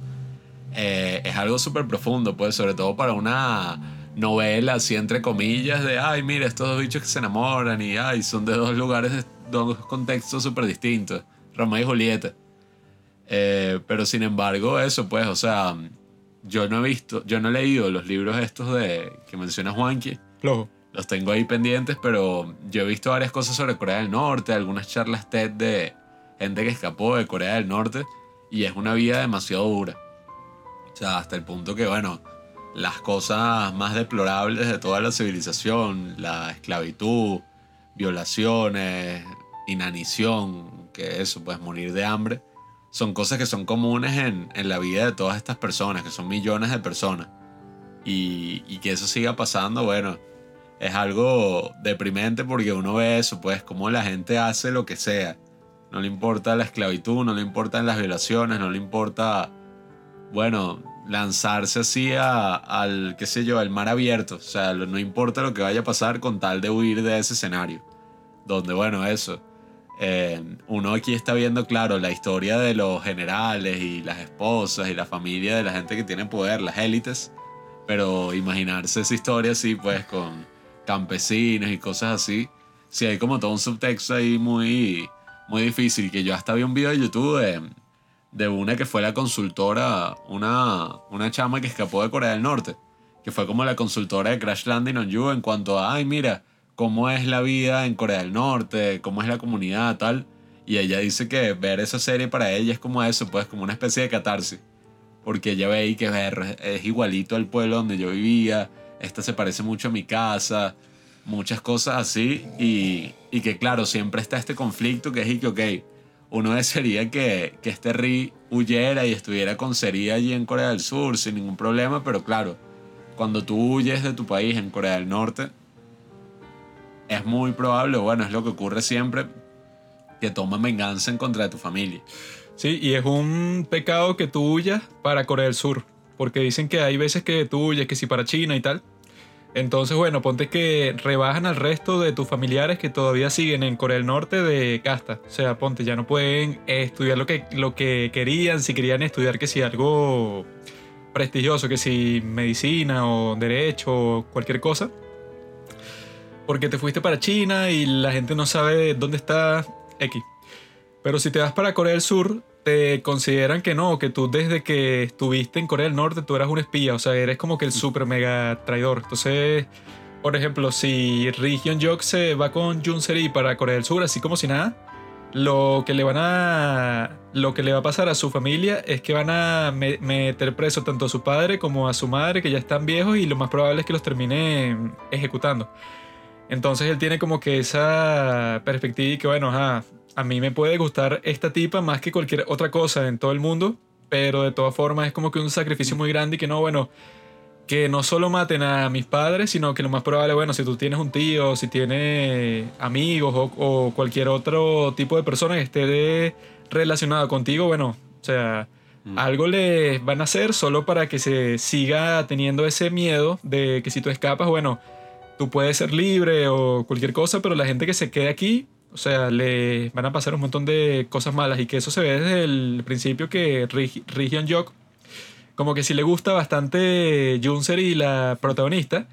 eh, es algo súper profundo, pues, sobre todo para una novela así entre comillas de, ay, mira, estos dos bichos que se enamoran y, ay, son de dos lugares, de dos contextos súper distintos, Romeo y Julieta. Eh, pero sin embargo, eso, pues, o sea, yo no he visto, yo no he leído los libros estos de que menciona Juanqui. Flojo. Los tengo ahí pendientes, pero yo he visto varias cosas sobre Corea del Norte, algunas charlas TED de gente que escapó de Corea del Norte y es una vida demasiado dura. O sea, hasta el punto que, bueno, las cosas más deplorables de toda la civilización, la esclavitud, violaciones, inanición, que eso, pues morir de hambre, son cosas que son comunes en, en la vida de todas estas personas, que son millones de personas. Y, y que eso siga pasando, bueno, es algo deprimente porque uno ve eso, pues, cómo la gente hace lo que sea. No le importa la esclavitud, no le importan las violaciones, no le importa, bueno, lanzarse así a- al, qué sé yo, al mar abierto. O sea, no importa lo que vaya a pasar con tal de huir de ese escenario. Donde, bueno, eso. eh, uno aquí está viendo, claro, la historia de los generales y las esposas y la familia de la gente que tiene poder, las élites. Pero imaginarse esa historia así, pues, con campesinos y cosas así. Sí, hay como todo un subtexto ahí muy, muy difícil. Que yo hasta vi un video de YouTube de, de una que fue la consultora, una, una chama que escapó de Corea del Norte, que fue como la consultora de Crash Landing on You en cuanto a, ay, mira, cómo es la vida en Corea del Norte, cómo es la comunidad, tal. Y ella dice que ver esa serie para ella es como eso, pues como una especie de catarsis. Porque ella ve ahí que es igualito al pueblo donde yo vivía, esta se parece mucho a mi casa, muchas cosas así. Y, que claro, siempre está este conflicto que es y que, ok, uno desearía que, que este Ri huyera y estuviera con Seri allí en Corea del Sur sin ningún problema, pero claro, cuando tú huyes de tu país en Corea del Norte, es muy probable, bueno, es lo que ocurre siempre, que toman venganza en contra de tu familia. Sí, y es un pecado que tú huyas para Corea del Sur, porque dicen que hay veces que tú huyes, que si para China y tal. Entonces, bueno, ponte que rebajan al resto de tus familiares que todavía siguen en Corea del Norte de casta. O sea, ponte, ya no pueden estudiar lo que, lo que querían, si querían estudiar que si algo prestigioso, que si medicina o derecho o cualquier cosa. Porque te fuiste para China y la gente no sabe dónde está X. Pero si te vas para Corea del Sur, te consideran que no, que tú desde que estuviste en Corea del Norte tú eras un espía, o sea, eres como que el super mega traidor. Entonces, por ejemplo, si Ri Jok se va con Jun Seri para Corea del Sur, así como si nada, lo que le van a lo que le va a pasar a su familia es que van a me- meter preso tanto a su padre como a su madre que ya están viejos y lo más probable es que los termine ejecutando. Entonces él tiene como que esa perspectiva y que bueno, ajá, a mí me puede gustar esta tipa más que cualquier otra cosa en todo el mundo, pero de todas formas es como que un sacrificio muy grande y que no, bueno, que no solo maten a mis padres, sino que lo más probable, bueno, si tú tienes un tío, si tienes amigos o, o cualquier otro tipo de persona que esté de- relacionada contigo, bueno, o sea, Mm. algo les van a hacer solo para que se siga teniendo ese miedo de que si tú escapas, bueno, tú puedes ser libre o cualquier cosa, pero la gente que se quede aquí, o sea, le van a pasar un montón de cosas malas y que eso se ve desde el principio que Hyun Jok como que sí le gusta bastante Junser y la protagonista,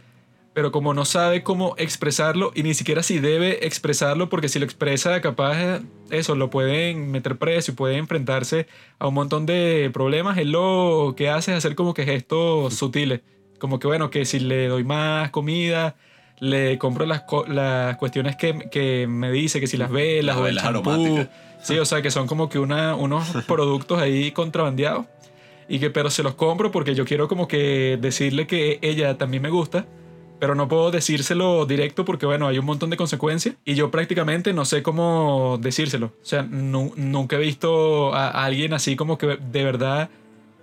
pero como no sabe cómo expresarlo y ni siquiera si debe expresarlo, porque si lo expresa, capaz eh, eso lo pueden meter preso y puede enfrentarse a un montón de problemas. Él lo que hace es hacer como que gestos sutiles, como que bueno, que si le doy más comida, le compro las, las cuestiones que, que me dice, que si las velas Las o el champú. Sí, o sea, que son como que una, unos productos ahí contrabandeados. Y que, pero se los compro porque yo quiero como que decirle que ella también me gusta. Pero no puedo decírselo directo porque, bueno, hay un montón de consecuencias. Y yo prácticamente no sé cómo decírselo. O sea, nu- nunca he visto a alguien así como que de verdad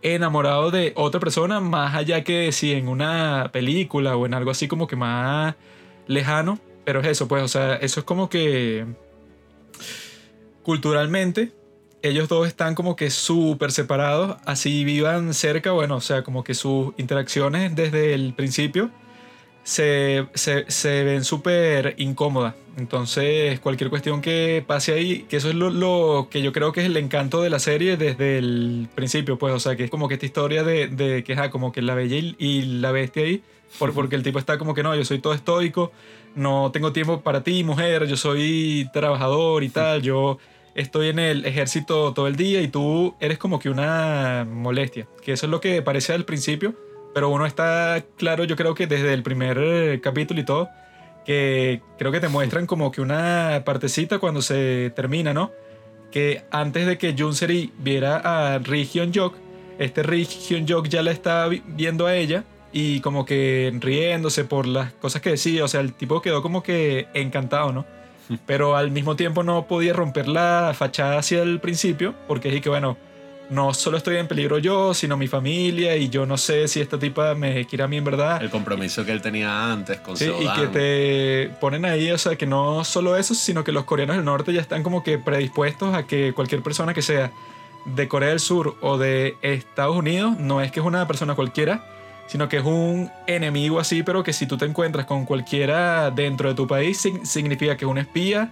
enamorado de otra persona, más allá que si en una película o en algo así como que más lejano. Pero es eso, pues, o sea, eso es como que culturalmente ellos dos están como que súper separados, así vivan cerca, bueno, o sea, como que sus interacciones desde el principio se, se, se ven súper incómodas. Entonces, cualquier cuestión que pase ahí, que eso es lo, que yo creo que es el encanto de la serie desde el principio, pues, o sea, que es como que esta historia de, de que, ajá, como que la bella y, la bestia ahí, por, porque el tipo está como que no, yo soy todo estoico, no tengo tiempo para ti, mujer, yo soy trabajador y tal, yo estoy en el ejército todo el día y tú eres como que una molestia, que eso es lo que parece al principio, pero uno está claro, yo creo que desde el primer capítulo y todo, que creo que te muestran como que una partecita cuando se termina, ¿no? Que antes de que Junseri viera a Ri Hyun Jok, este Ri Hyun Jok ya la está vi- viendo a ella y como que riéndose por las cosas que decía, o sea, el tipo quedó como que encantado, ¿no? Pero al mismo tiempo no podía romper la fachada hacia el principio, porque es que, bueno, no solo estoy en peligro yo, sino mi familia, y yo no sé si esta tipa me quiere a mí en verdad. El compromiso que él tenía antes con Sí, y Seodan. que te ponen ahí, o sea, que no solo eso, sino que los coreanos del norte ya están como que predispuestos a que cualquier persona que sea de Corea del Sur o de Estados Unidos, no es que es una persona cualquiera, sino que es un enemigo así, pero que si tú te encuentras con cualquiera dentro de tu país, sig- significa que es un espía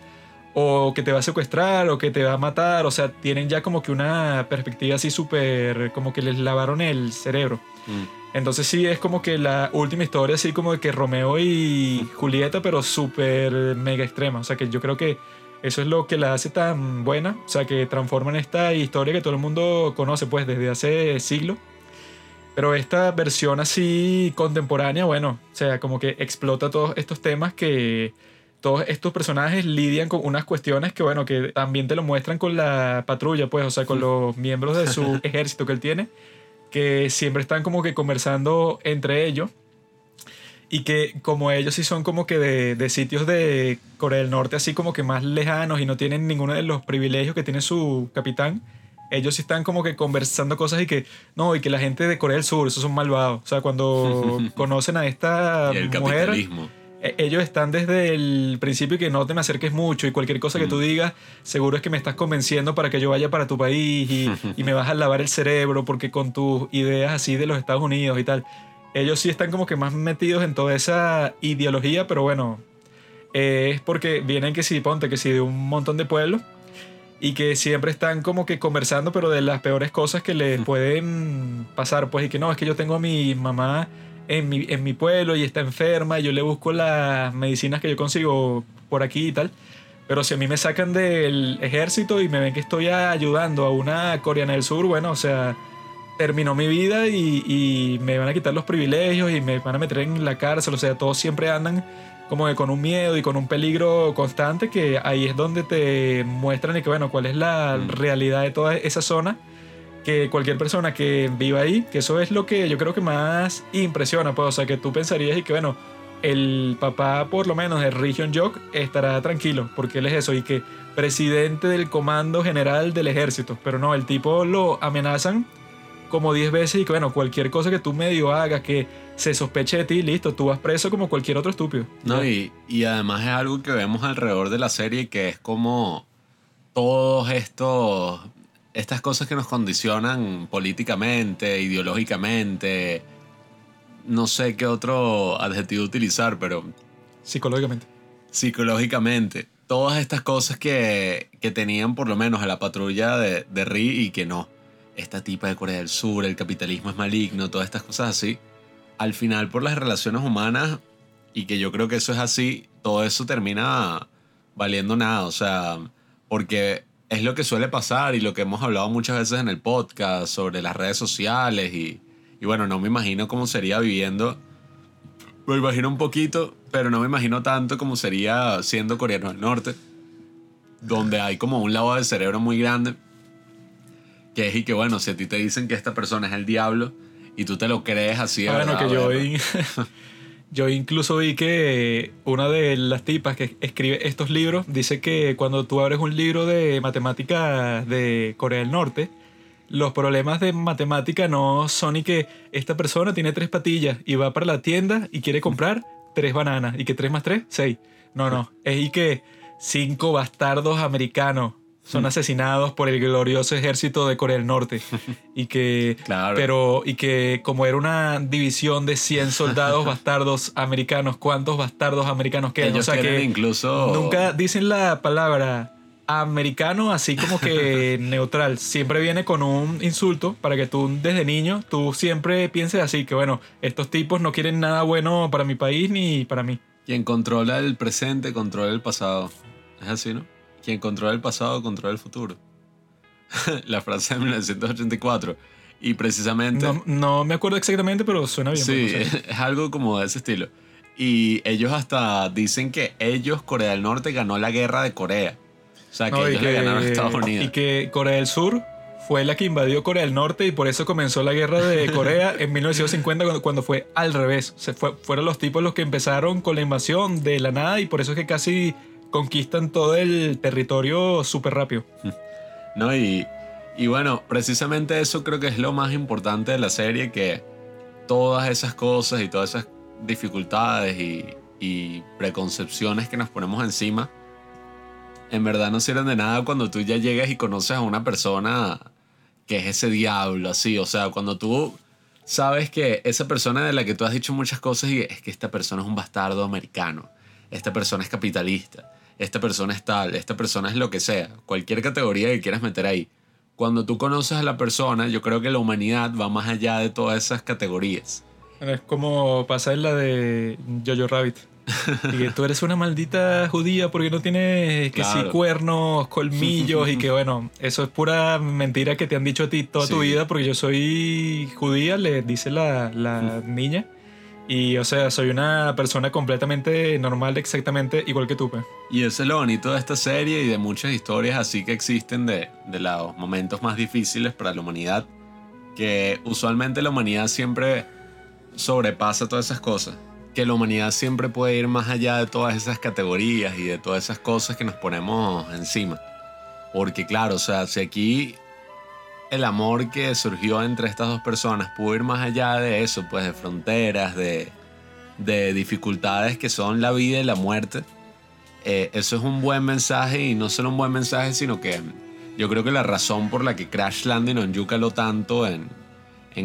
o que te va a secuestrar o que te va a matar, o sea, tienen ya como que una perspectiva así súper, como que les lavaron el cerebro. Mm. Entonces sí es como que la última historia así como de que Romeo y Julieta, pero súper mega extrema. O sea que yo creo que Eso es lo que la hace tan buena, o sea, que transforman esta historia que todo el mundo conoce pues desde hace siglos. Pero esta versión así contemporánea, bueno, o sea, como que explota todos estos temas que todos estos personajes lidian con unas cuestiones que, bueno, que también te lo muestran con la patrulla, pues, o sea, con los miembros de su ejército que él tiene, que siempre están como que conversando entre ellos y que como ellos sí son como que de, de, sitios de Corea del Norte así como que más lejanos y no tienen ninguno de los privilegios que tiene su capitán, ellos sí están como que conversando cosas y que no, y que la gente de Corea del Sur, esos son malvados. O sea, cuando conocen a esta y el mujer, capitalismo. E- ellos están desde el principio que no te me acerques mucho y cualquier cosa que tú digas, seguro es que me estás convenciendo para que yo vaya para tu país y, y me vas a lavar el cerebro porque con tus ideas así de los Estados Unidos y tal. Ellos sí están como que más metidos en toda esa ideología, pero bueno, eh, es porque vienen que sí, ponte que sí, de un montón de pueblos y que siempre están como que conversando, pero de las peores cosas que les pueden pasar, pues, y que no, es que yo tengo a mi mamá en mi, en mi pueblo y está enferma y yo le busco las medicinas que yo consigo por aquí y tal. Pero si a mí me sacan del ejército y me ven que estoy ayudando a una coreana del sur, bueno, o sea, terminó mi vida y, y me van a quitar los privilegios y me van a meter en la cárcel. O sea, todos siempre andan como que con un miedo y con un peligro constante que ahí es donde te muestran y que, bueno, cuál es la Mm. realidad de toda esa zona. Que cualquier persona que viva ahí, que eso es lo que yo creo que más impresiona, pues, o sea, que tú pensarías y que, bueno, el papá, por lo menos de Region Jock, estará tranquilo, porque él es eso, y que presidente del comando general del ejército, pero no, el tipo lo amenazan como 10 veces y que, bueno, cualquier cosa que tú medio hagas que se sospeche de ti, listo, tú vas preso como cualquier otro estúpido. No, y, y además es algo que vemos alrededor de la serie que es como todos estos estas cosas que nos condicionan políticamente, ideológicamente, no sé qué otro adjetivo utilizar, pero Psicológicamente. psicológicamente, todas estas cosas que, que tenían por lo menos a la patrulla de, de Ri y que no, esta tipa de Corea del Sur, el capitalismo es maligno, todas estas cosas así, al final por las relaciones humanas, y que yo creo que eso es así, todo eso termina valiendo nada, o sea, porque es lo que suele pasar y lo que hemos hablado muchas veces en el podcast sobre las redes sociales y, y bueno, no me imagino cómo sería viviendo me imagino un poquito, pero no me imagino tanto como sería siendo coreano del norte, donde hay como un lado del cerebro muy grande, que es y que bueno, si a ti te dicen que esta persona es el diablo y tú te lo crees así Ah, bueno, que yo, ¿verdad? yo incluso vi que una de las tipas que escribe estos libros dice que cuando tú abres un libro de matemáticas de Corea del Norte, los problemas de matemática no son y que esta persona tiene tres patillas y va para la tienda y quiere comprar tres bananas y que tres más tres, seis. No, no, es y que cinco bastardos americanos son asesinados por el glorioso ejército de Corea del Norte y que Claro. pero y que como era una división de 100 soldados bastardos americanos, ¿cuántos bastardos americanos quedan? Ellos o sea que incluso... nunca dicen la palabra americano así como que neutral. Siempre viene con un insulto para que tú desde niño tú siempre pienses así que bueno, estos tipos no quieren nada bueno para mi país ni para mí. Quien controla el presente, controla el pasado. Es así, ¿no? Quien controla el pasado, controla el futuro. La frase de 1984. Y precisamente... No, no me acuerdo exactamente, pero suena bien. Sí, no sé. es algo como de ese estilo. Y ellos hasta dicen que ellos, Corea del Norte, ganó la guerra de Corea. O sea, que No, ellos le ganaron a Estados Unidos. y que Corea del Sur fue la que invadió Corea del Norte y por eso comenzó la guerra de Corea en 1950 cuando, cuando fue al revés. Se fue, fueron los tipos los que empezaron con la invasión de la nada y por eso es que casi conquistan todo el territorio súper rápido. ¿no? Y, y bueno, precisamente eso creo que es lo más importante de la serie, que todas esas cosas y todas esas dificultades y, y preconcepciones que nos ponemos encima, en verdad no sirven de nada cuando tú ya llegas y conoces a una persona que es ese diablo, así, o sea, cuando tú sabes que esa persona de la que tú has dicho muchas cosas y es que esta persona es un bastardo americano, esta persona es capitalista, esta persona es tal, esta persona es lo que sea, cualquier categoría que quieras meter ahí. Cuando tú conoces a la persona, yo creo que la humanidad va más allá de todas esas categorías. Es como pasa en la de Jojo Rabbit. Y que tú eres una maldita judía porque no tienes que sí Claro. cuernos, colmillos y que bueno, eso es pura mentira que te han dicho a ti toda tu Sí. vida porque yo soy judía, le dice la, la niña. Y o sea, soy una persona completamente normal, exactamente igual que tú. pues. Y eso es lo bonito de esta serie y de muchas historias así que existen de, de los momentos más difíciles para la humanidad, que usualmente la humanidad siempre sobrepasa todas esas cosas, que la humanidad siempre puede ir más allá de todas esas categorías y de todas esas cosas que nos ponemos encima. Porque claro, o sea, si aquí el amor que surgió entre estas dos personas pudo ir más allá de eso, pues de fronteras, de, de dificultades que son la vida y la muerte, eh, eso es un buen mensaje y no solo un buen mensaje, sino que yo creo que la razón por la que Crash Landing on You caló tanto en,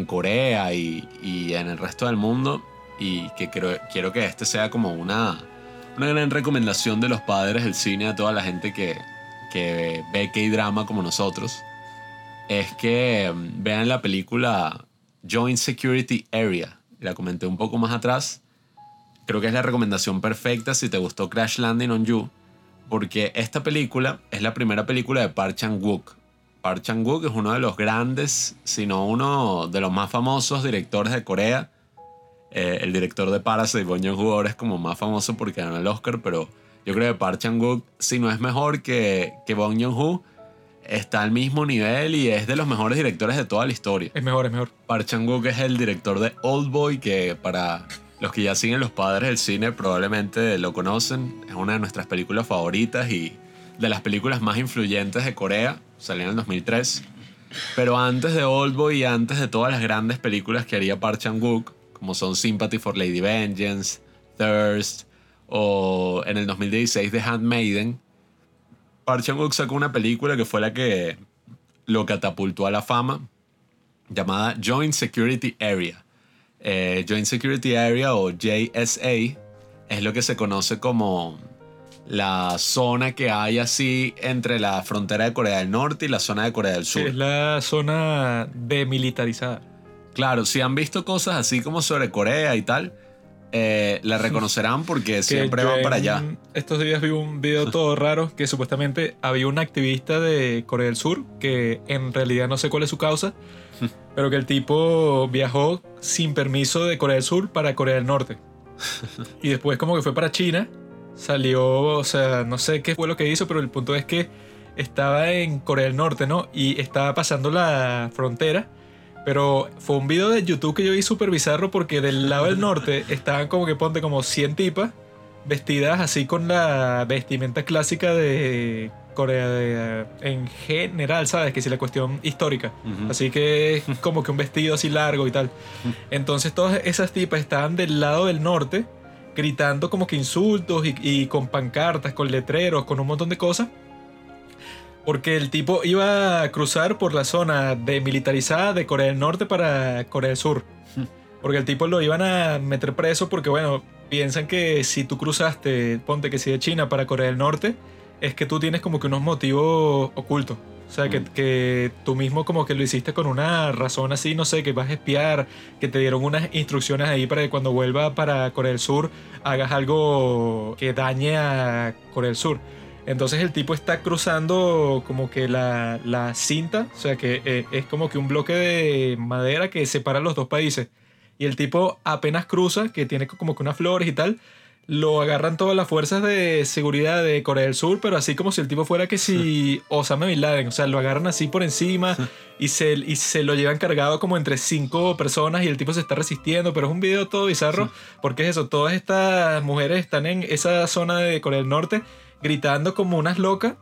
Corea y, y en el resto del mundo y que creo, quiero que este sea como una, una gran recomendación de los padres del cine a toda la gente que, que ve K-drama como nosotros es que mm, vean la película Joint Security Area. La comenté un poco más atrás. Creo que es la recomendación perfecta si te gustó Crash Landing on You, porque esta película es la primera película de Park Chan-wook. Park Chan-wook es uno de los grandes, si no uno de los más famosos directores de Corea. Eh, el director de Parasite, Bong Joon-ho, ahora es como más famoso porque ganó el Oscar, pero yo creo que Park Chan-wook, si no es mejor que, que Bong Joon-ho, está al mismo nivel y es de los mejores directores de toda la historia. Es mejor, es mejor. Park Chan-wook es el director de Oldboy, que para los que ya siguen los padres del cine probablemente lo conocen. Es una de nuestras películas favoritas y de las películas más influyentes de Corea. Salió en el 2003. Pero antes de Oldboy y antes de todas las grandes películas que haría Park Chan-wook, como son Sympathy for Lady Vengeance, Thirst o en el 2016 The Handmaiden, Park Chan-wook sacó una película que fue la que lo catapultó a la fama, llamada Joint Security Area. Eh, Joint Security Area o JSA es lo que se conoce como la zona que hay así entre la frontera de Corea del Norte y la zona de Corea del Sur. es la zona demilitarizada. Claro, si han visto cosas así como sobre Corea y tal, eh, la reconocerán porque Que siempre van para allá. Estos días vi un video todo raro que supuestamente había un activista de Corea del Sur que en realidad no sé cuál es su causa, pero que el tipo viajó sin permiso de Corea del Sur para Corea del Norte. Y después como que fue para China, salió, o sea, no sé qué fue lo que hizo, pero el punto es que estaba en Corea del Norte, ¿no? Y estaba pasando la frontera. Pero fue un video de YouTube que yo vi súper bizarro porque del lado del norte estaban como que ponte como 100 tipas vestidas así con la vestimenta clásica de Corea de- en general, ¿sabes? Que si la cuestión histórica. Así que es como que un vestido así largo y tal. Entonces todas esas tipas estaban del lado del norte gritando como que insultos y, y con pancartas, con letreros, con un montón de cosas. Porque el tipo iba a cruzar por la zona demilitarizada de Corea del Norte para Corea del Sur. Porque el tipo lo iban a meter preso porque, bueno, piensan que si tú cruzaste, ponte que si de China para Corea del Norte, es que tú tienes como que unos motivos ocultos. O sea, que, Mm. que tú mismo como que lo hiciste con una razón así, no sé, que vas a espiar, que te dieron unas instrucciones ahí para que cuando vuelva para Corea del Sur hagas algo que dañe a Corea del Sur. Entonces el tipo está cruzando como que la, la cinta, o sea que eh, es como que un bloque de madera que separa los dos países. Y el tipo apenas cruza, que tiene como que unas flores y tal, lo agarran todas las fuerzas de seguridad de Corea del Sur, pero así como si el tipo fuera que si Osama Bin Laden, o sea, lo agarran así por encima y se, y se lo llevan cargado como entre cinco personas y el tipo se está resistiendo, pero es un video todo bizarro, porque es eso, todas estas mujeres están en esa zona de Corea del Norte gritando como unas locas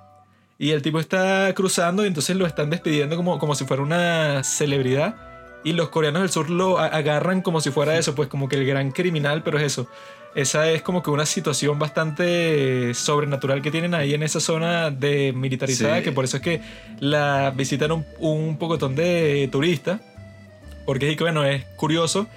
y el tipo está cruzando y entonces lo están despidiendo como, como si fuera una celebridad. Y los coreanos del sur lo agarran como si fuera eso, pues como que el gran criminal, pero es eso. Esa es como que una situación bastante sobrenatural que tienen ahí en esa zona de militarizada, Sí. que por eso es que la visitan un, un pocotón de turistas. Porque es que, bueno, es curioso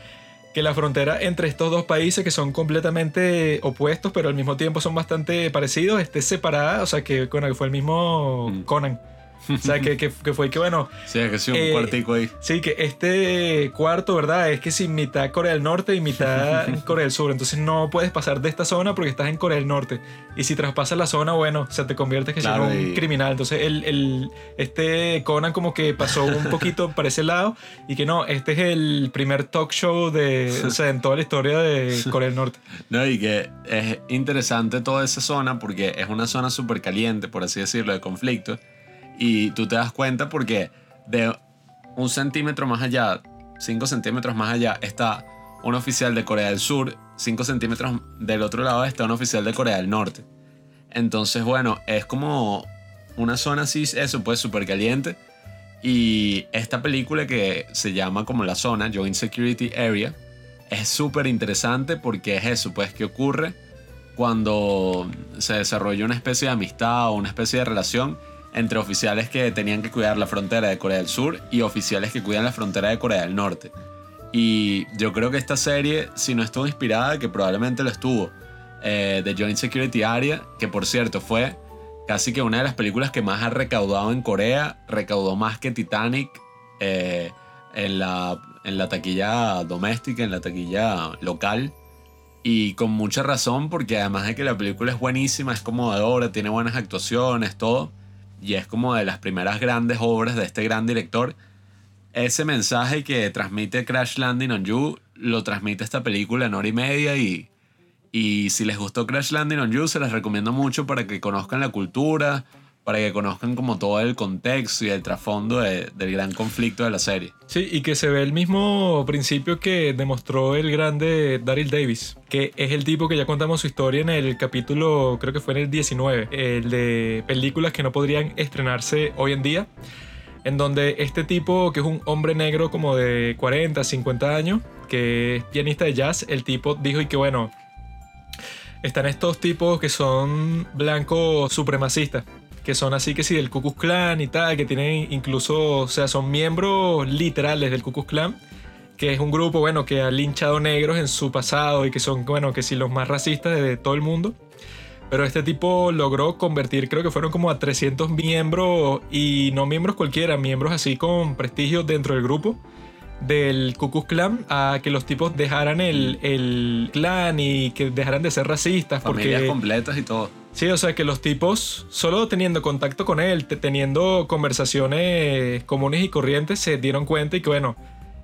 que la frontera entre estos dos países que son completamente opuestos, pero al mismo tiempo son bastante parecidos, esté separada, o sea que, bueno, que fue el mismo Mm. Conan. O sea, que, que, que fue que, bueno, Sí, es que sí, un Eh, cuartico ahí. Sí, que este cuarto, ¿verdad? Es que si mitad Corea del Norte y mitad Corea del Sur. Entonces no puedes pasar de esta zona porque estás en Corea del Norte. Y si traspasas la zona, bueno, o sea, te conviertes que Claro, en un y- criminal. Entonces el, el- este Conan como que pasó un poquito para ese lado y que no, este es el primer talk show de, o sea, en toda la historia de Corea del Norte. No, y que es interesante toda esa zona porque es una zona súper caliente, por así decirlo, de conflicto. Y tú te das cuenta porque de un centímetro más allá, cinco centímetros más allá, está un oficial de Corea del Sur, cinco centímetros del otro lado está un oficial de Corea del Norte. Entonces, bueno, es como una zona así, eso pues súper caliente. Y esta película que se llama como la zona, Joint Security Area, es súper interesante porque es eso, pues, que ocurre cuando se desarrolla una especie de amistad o una especie de relación entre oficiales que tenían que cuidar la frontera de Corea del Sur y oficiales que cuidan la frontera de Corea del Norte. Y yo creo que esta serie, si no estuvo inspirada, que probablemente lo estuvo, eh, de Joint Security Area, que por cierto fue casi que una de las películas que más ha recaudado en Corea, recaudó más que Titanic eh, en, la, en la taquilla doméstica, en la taquilla local. Y con mucha razón, porque además de que la película es buenísima, es conmovedora, tiene buenas actuaciones, todo. Y es como de las primeras grandes obras de este gran director. Ese mensaje que transmite Crash Landing on You, lo transmite esta película en hora y media. Y, y si les gustó Crash Landing on You, se les recomiendo mucho para que conozcan la cultura, para que conozcan como todo el contexto y el trasfondo de- del gran conflicto de la serie. Sí, y que se ve el mismo principio que demostró el grande Daryl Davis, que es el tipo que ya contamos su historia en el capítulo, creo que fue en el 19, el de películas que no podrían estrenarse hoy en día, en donde este tipo, que es un hombre negro como de 40, 50 años, que es pianista de jazz, el tipo dijo y que bueno, están estos tipos que son blancos supremacistas, que son así que sí del Ku Klan y tal, que tienen incluso, o sea, son miembros literales del Ku Klan, que es un grupo, bueno, que ha linchado negros en su pasado y que son, bueno, que sí los más racistas de todo el mundo. Pero este tipo logró convertir, creo que fueron como a 300 miembros y no miembros cualquiera, miembros así con prestigio dentro del grupo del Ku Klux Klan a que los tipos dejaran el, el clan y que dejaran de ser racistas Familias porque completas y todo. Sí, o sea que los tipos, solo teniendo contacto con él, te- teniendo conversaciones comunes y corrientes, se dieron cuenta y que, bueno,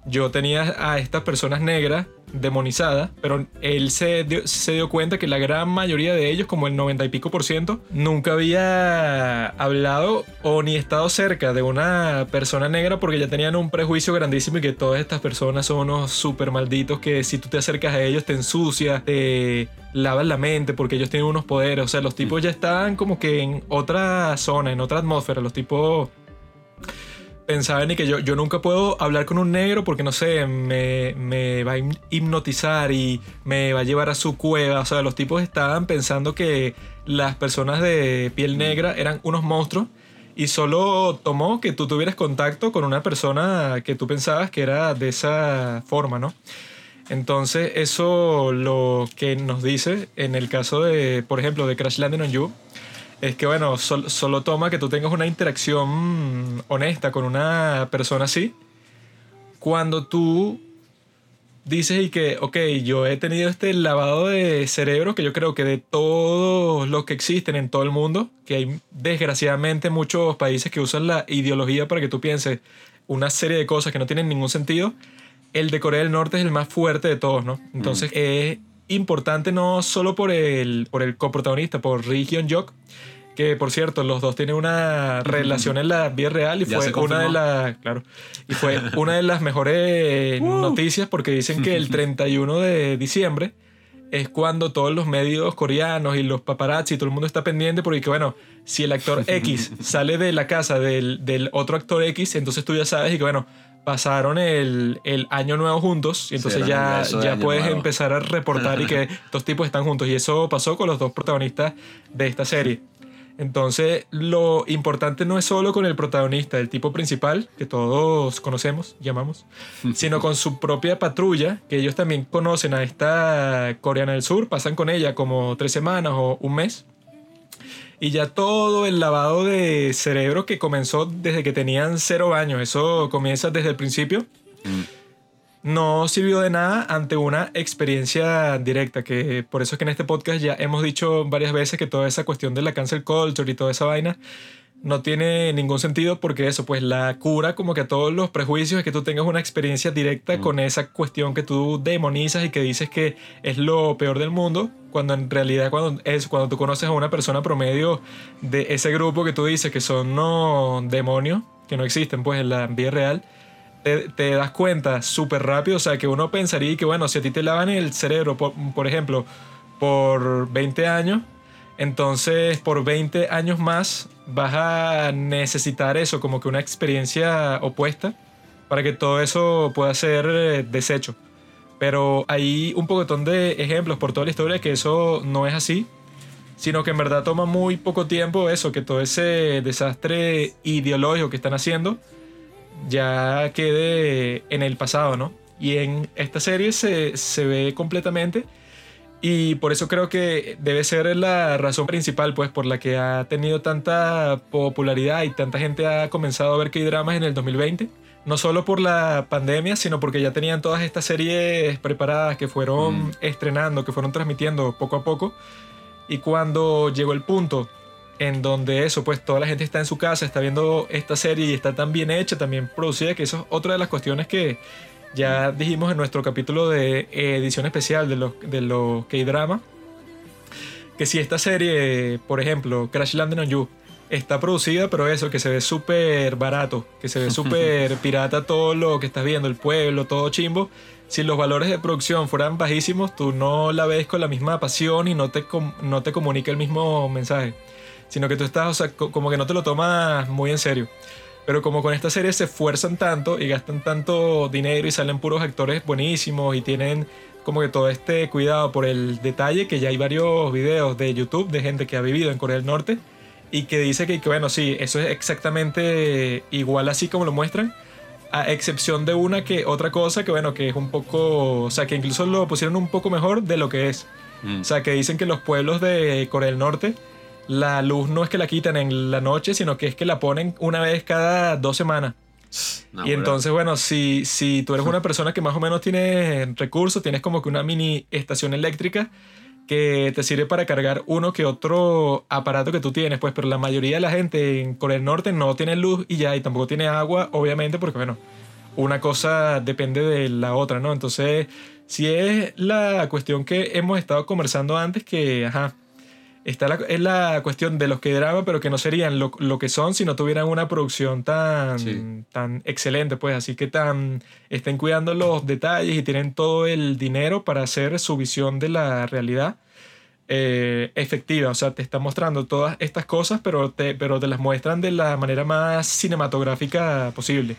yo tenía a estas personas negras demonizadas, pero él se dio, se dio cuenta que la gran mayoría de ellos, como el 90 y pico por ciento, nunca había hablado o ni estado cerca de una persona negra porque ya tenían un prejuicio grandísimo y que todas estas personas son unos súper malditos que si tú te acercas a ellos te ensucias, te lavan la mente porque ellos tienen unos poderes. O sea, los tipos ya estaban como que en otra zona, en otra atmósfera. Los tipos pensaban y que yo, yo nunca puedo hablar con un negro porque no sé, me, me va a hipnotizar y me va a llevar a su cueva. O sea, los tipos estaban pensando que las personas de piel negra eran unos monstruos y solo tomó que tú tuvieras contacto con una persona que tú pensabas que era de esa forma, ¿no? Entonces, eso lo que nos dice en el caso de, por ejemplo, de Crash Landing on You, es que, bueno, sol- solo toma que tú tengas una interacción mm, honesta con una persona así. Cuando tú dices y que, ok, yo he tenido este lavado de cerebro que yo creo que de todos los que existen en todo el mundo, que hay desgraciadamente muchos países que usan la ideología para que tú pienses una serie de cosas que no tienen ningún sentido, el de Corea del Norte es el más fuerte de todos, ¿no? Entonces es importante no solo por el, por el coprotagonista, por Ri Hyun Jok, que por cierto, los dos tienen una relación en la vida real y Ya fue una de las, claro, y fue una de las mejores noticias porque dicen que el 31 de diciembre es cuando todos los medios coreanos y los paparazzi y todo el mundo está pendiente porque que bueno, si el actor X sale de la casa del, del otro actor X, entonces tú ya sabes y que bueno, pasaron el, el año nuevo juntos y entonces ya, ya puedes nuevo. empezar a reportar y que estos tipos están juntos y eso pasó con los dos protagonistas de esta serie. Entonces, lo importante no es solo con el protagonista, el tipo principal, que todos conocemos, llamamos, sino con su propia patrulla, que ellos también conocen a esta coreana del sur, pasan con ella como tres semanas o un mes. Y ya todo el lavado de cerebro que comenzó desde que tenían cero años, eso comienza desde el principio, no sirvió de nada ante una experiencia directa, que por eso es que en este podcast ya hemos dicho varias veces que toda esa cuestión de la cancel culture y toda esa vaina no tiene ningún sentido porque eso, pues la cura como que a todos los prejuicios es que tú tengas una experiencia directa con esa cuestión que tú demonizas y que dices que es lo peor del mundo, cuando en realidad cuando, es, cuando tú conoces a una persona promedio de ese grupo que tú dices que son no demonios, que no existen pues en la vida real, te, te das cuenta súper rápido, o sea que uno pensaría que bueno, si a ti te lavan el cerebro, por, por ejemplo, por 20 años, entonces, por 20 años más vas a necesitar eso, como que una experiencia opuesta, para que todo eso pueda ser eh, deshecho. Pero hay un pocotón de ejemplos por toda la historia que eso no es así, sino que en verdad toma muy poco tiempo eso, que todo ese desastre ideológico que están haciendo ya quede en el pasado, ¿no? Y en esta serie se, se ve completamente y por eso creo que debe ser la razón principal, pues, por la que ha tenido tanta popularidad y tanta gente ha comenzado a ver que hay dramas en el 2020. No solo por la pandemia, sino porque ya tenían todas estas series preparadas que fueron Mm. estrenando, que fueron transmitiendo poco a poco. Y cuando llegó el punto en donde eso, pues toda la gente está en su casa, está viendo esta serie y está tan bien hecha, también producida, que eso es otra de las cuestiones que ya dijimos en nuestro capítulo de edición especial de los, de los K-Drama, que si esta serie, por ejemplo, Crash Landing on You, está producida, pero eso, que se ve súper barato, que se ve súper pirata todo lo que estás viendo, el pueblo, todo chimbo. Si los valores de producción fueran bajísimos, tú no la ves con la misma pasión y no te, no te comunica el mismo mensaje. Sino que tú estás, o sea, co- como que no te lo tomas muy en serio. Pero como con esta serie se esfuerzan tanto y gastan tanto dinero y salen puros actores buenísimos y tienen como que todo este cuidado por el detalle, que ya hay varios videos de YouTube de gente que ha vivido en Corea del Norte y que dice que, que, bueno, sí, eso es exactamente igual así como lo muestran, a excepción de una que otra cosa que, bueno, que es un poco, o sea, que incluso lo pusieron un poco mejor de lo que es. Mm. O sea, que dicen que los pueblos de Corea del Norte, la luz no es que la quitan en la noche, sino que es que la ponen una vez cada dos semanas. No, y entonces, bueno, si, si tú eres una persona que más o menos tiene recursos, tienes como que una mini estación eléctrica que te sirve para cargar uno que otro aparato que tú tienes, pues, pero la mayoría de la gente en Corea del Norte no tiene luz y ya, y tampoco tiene agua, obviamente, porque, bueno, una cosa depende de la otra, ¿no? Entonces, si es la cuestión que hemos estado conversando antes, que, ajá, está la, es la cuestión de los que drama, pero que no serían lo, lo que son si no tuvieran una producción tan, Sí. tan excelente, pues así que tan estén cuidando los detalles y tienen todo el dinero para hacer su visión de la realidad eh, efectiva, o sea, te están mostrando todas estas cosas, pero te, pero te las muestran de la manera más cinematográfica posible.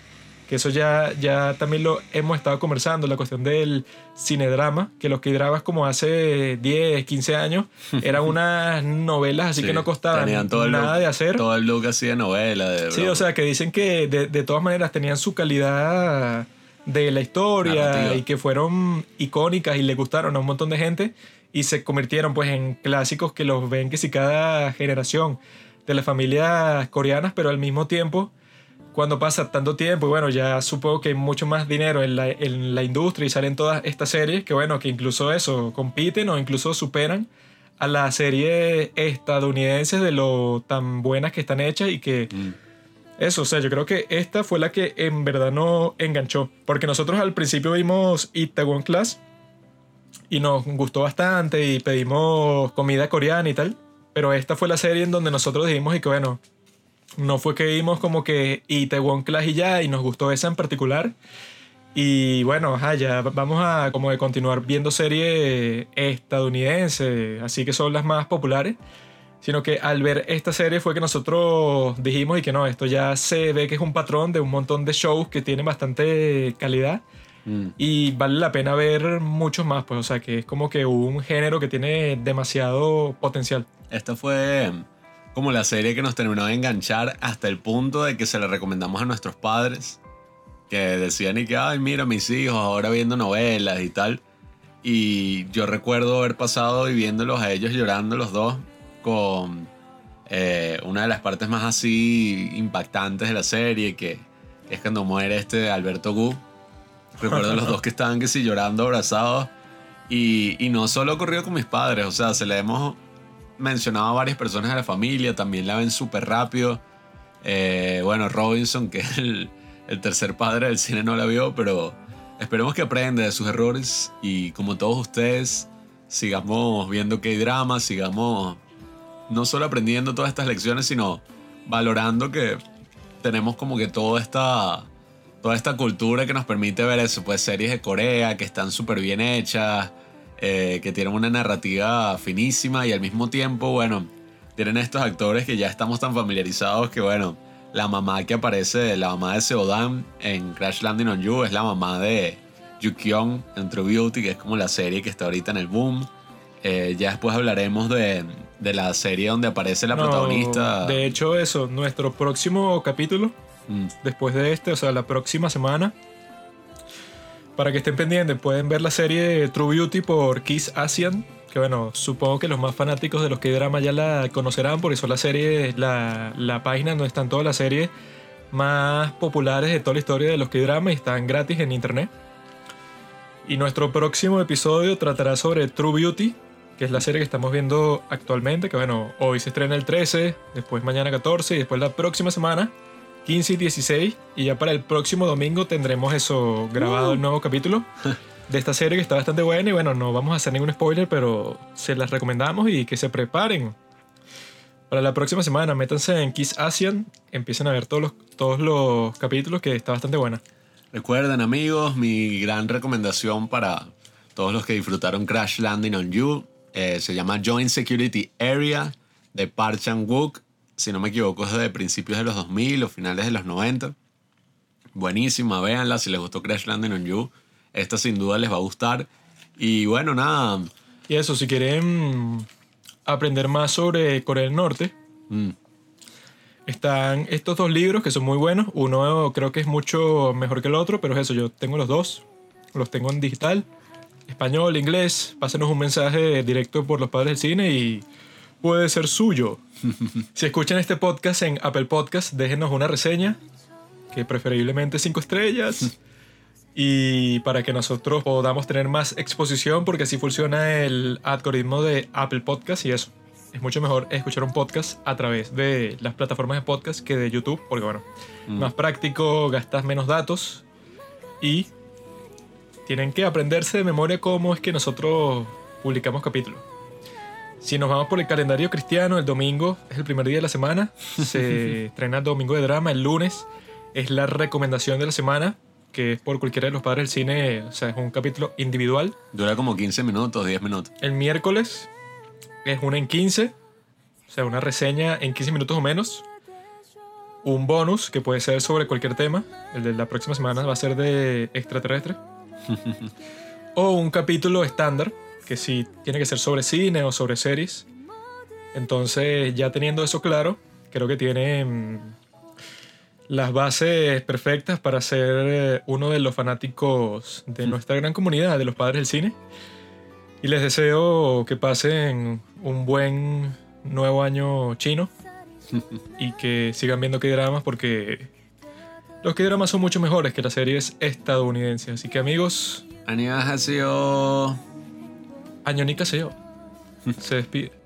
Que eso ya, ya también lo hemos estado conversando, la cuestión del cinedrama, que los que dramas como hace 10, 15 años eran unas novelas así Sí, que no costaban todo nada look- de hacer. Todo el look así de novela. De Sí, o sea, que dicen que de, de todas maneras tenían su calidad de la historia Narrativa. y que fueron icónicas y le gustaron a un montón de gente y se convirtieron pues en clásicos que los ven que si cada generación de las familias coreanas, pero al mismo tiempo cuando pasa tanto tiempo, y bueno, ya supongo que hay mucho más dinero en la, en la industria y salen todas estas series que bueno, que incluso eso, compiten o incluso superan a las series estadounidenses de lo tan buenas que están hechas y que Mm. eso, o sea, yo creo que esta fue la que en verdad no enganchó. Porque nosotros al principio vimos Itaewon Class y nos gustó bastante y pedimos comida coreana y tal. Pero esta fue la serie en donde nosotros dijimos y que bueno, no fue que vimos como que Itaewon Class y ya y nos gustó esa en particular. Y bueno, ajá, ya vamos a como de continuar viendo series estadounidenses, así que son las más populares sino que al ver esta serie fue que nosotros dijimos y que no, esto ya se ve que es un patrón de un montón de shows que tienen bastante calidad Mm. y vale la pena ver muchos más, pues o sea que es como que un género que tiene demasiado potencial. Esta fue como la serie que nos terminó de enganchar hasta el punto de que se la recomendamos a nuestros padres. Que decían y que, ay, mira, mis hijos ahora viendo novelas y tal. Y yo recuerdo haber pasado y viéndolos a ellos llorando los dos con eh, una de las partes más así impactantes de la serie, que es cuando muere este Alberto Gu. Recuerdo los dos que estaban que sí llorando, abrazados. Y, y no solo ocurrió con mis padres, o sea, se le hemos mencionado a varias personas de la familia, también la ven súper rápido. Eh, bueno, Robinson, que es el, el tercer padre del cine, no la vio, pero esperemos que aprenda de sus errores y como todos ustedes, sigamos viendo que hay drama, sigamos no solo aprendiendo todas estas lecciones, sino valorando que tenemos como que toda esta, toda esta cultura que nos permite ver eso, pues series de Corea que están súper bien hechas, eh, que tienen una narrativa finísima y al mismo tiempo, bueno, tienen estos actores que ya estamos tan familiarizados que, bueno, la mamá que aparece, la mamá de Seodan en Crash Landing on You es la mamá de Yukyong en True Beauty, que es como la serie que está ahorita en el boom. Eh, ya después hablaremos de, de la serie donde aparece la No, protagonista. De hecho, eso, nuestro próximo capítulo, Mm, después de este, o sea, la próxima semana, para que estén pendientes, pueden ver la serie True Beauty por Kiss Asian. Que bueno, supongo que los más fanáticos de los que drama ya la conocerán, porque son la serie, la, la página donde están todas las series más populares de toda la historia de los que drama y están gratis en internet. Y nuestro próximo episodio tratará sobre True Beauty, que es la serie que estamos viendo actualmente, que bueno, hoy se estrena el 13, después mañana 14 y después la próxima semana 15 y 16 y ya para el próximo domingo tendremos eso grabado el nuevo capítulo de esta serie que está bastante buena y bueno, no vamos a hacer ningún spoiler, pero se las recomendamos y que se preparen. Para la próxima semana, métanse en Kiss Asian, empiecen a ver todos los, todos los capítulos que está bastante buena. Recuerden amigos, mi gran recomendación para todos los que disfrutaron Crash Landing on You eh, se llama Joint Security Area de Park Chan-wook. Si no me equivoco es de principios de los 2000 o finales de los 90. Buenísima, véanla si les gustó Crash Landing on You. Esta sin duda les va a gustar. Y bueno, nada. Y eso, si quieren aprender más sobre Corea del Norte, mm, Están estos dos libros que son muy buenos. Uno creo que es mucho mejor que el otro, pero es eso, yo tengo los dos. Los tengo en digital, español, inglés. Pásenos un mensaje directo por los padres del cine y puede ser suyo. si escuchan este podcast en Apple Podcast, déjenos una reseña, que preferiblemente cinco estrellas. Y para que nosotros podamos tener más exposición, porque así funciona el algoritmo de Apple Podcast y eso. Es mucho mejor escuchar un podcast a través de las plataformas de podcast que de YouTube, porque bueno, Mm. más práctico, gastas menos datos y tienen que aprenderse de memoria cómo es que nosotros publicamos capítulos. Si nos vamos por el calendario cristiano, el domingo es el primer día de la semana, se estrena el domingo de drama, el lunes es la recomendación de la semana, que es por cualquiera de los padres del cine, o sea, es un capítulo individual. dura como 15 minutos, 10 minutos. El miércoles es una en 15, o sea, una reseña en 15 minutos o menos. Un bonus que puede ser sobre cualquier tema. El de la próxima semana va a ser de extraterrestre. o un capítulo estándar, que sí tiene que ser sobre cine o sobre series. Entonces, ya teniendo eso claro, creo que tiene mm, las bases perfectas para ser eh, uno de los fanáticos de nuestra gran comunidad, de los padres del cine. Y les deseo que pasen un buen nuevo año chino y que sigan viendo K-dramas porque los K-dramas son mucho mejores que las series estadounidenses. Así que amigos, Annyeonghaseyo. Año ni yo. Se despide.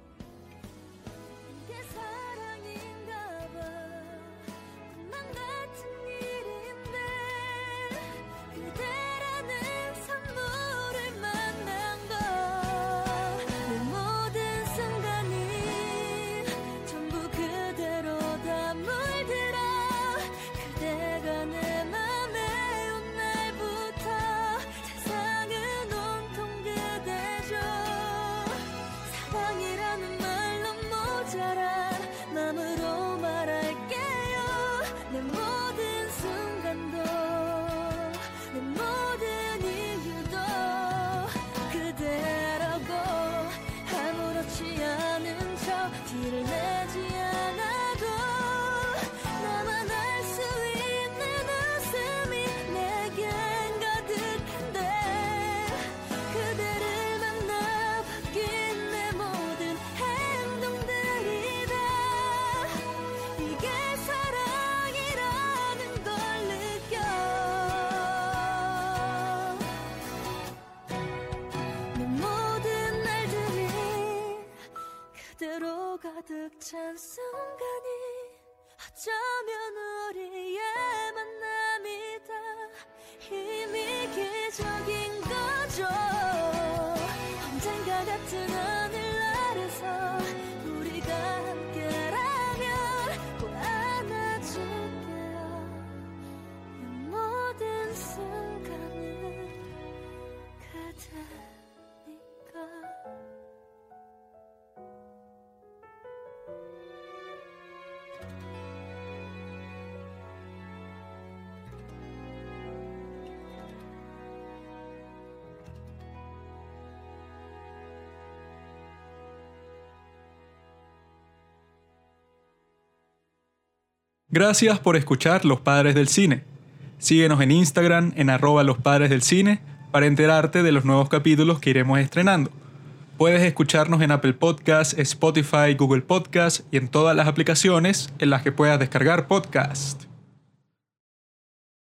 순간이 어쩌면 우리의 만남이다. 이미 기적인 Gracias por escuchar Los Padres del Cine. Síguenos en Instagram en arroba los padres del cine para enterarte de los nuevos capítulos que iremos estrenando. Puedes escucharnos en Apple Podcasts, Spotify, Google Podcasts y en todas las aplicaciones en las que puedas descargar podcast.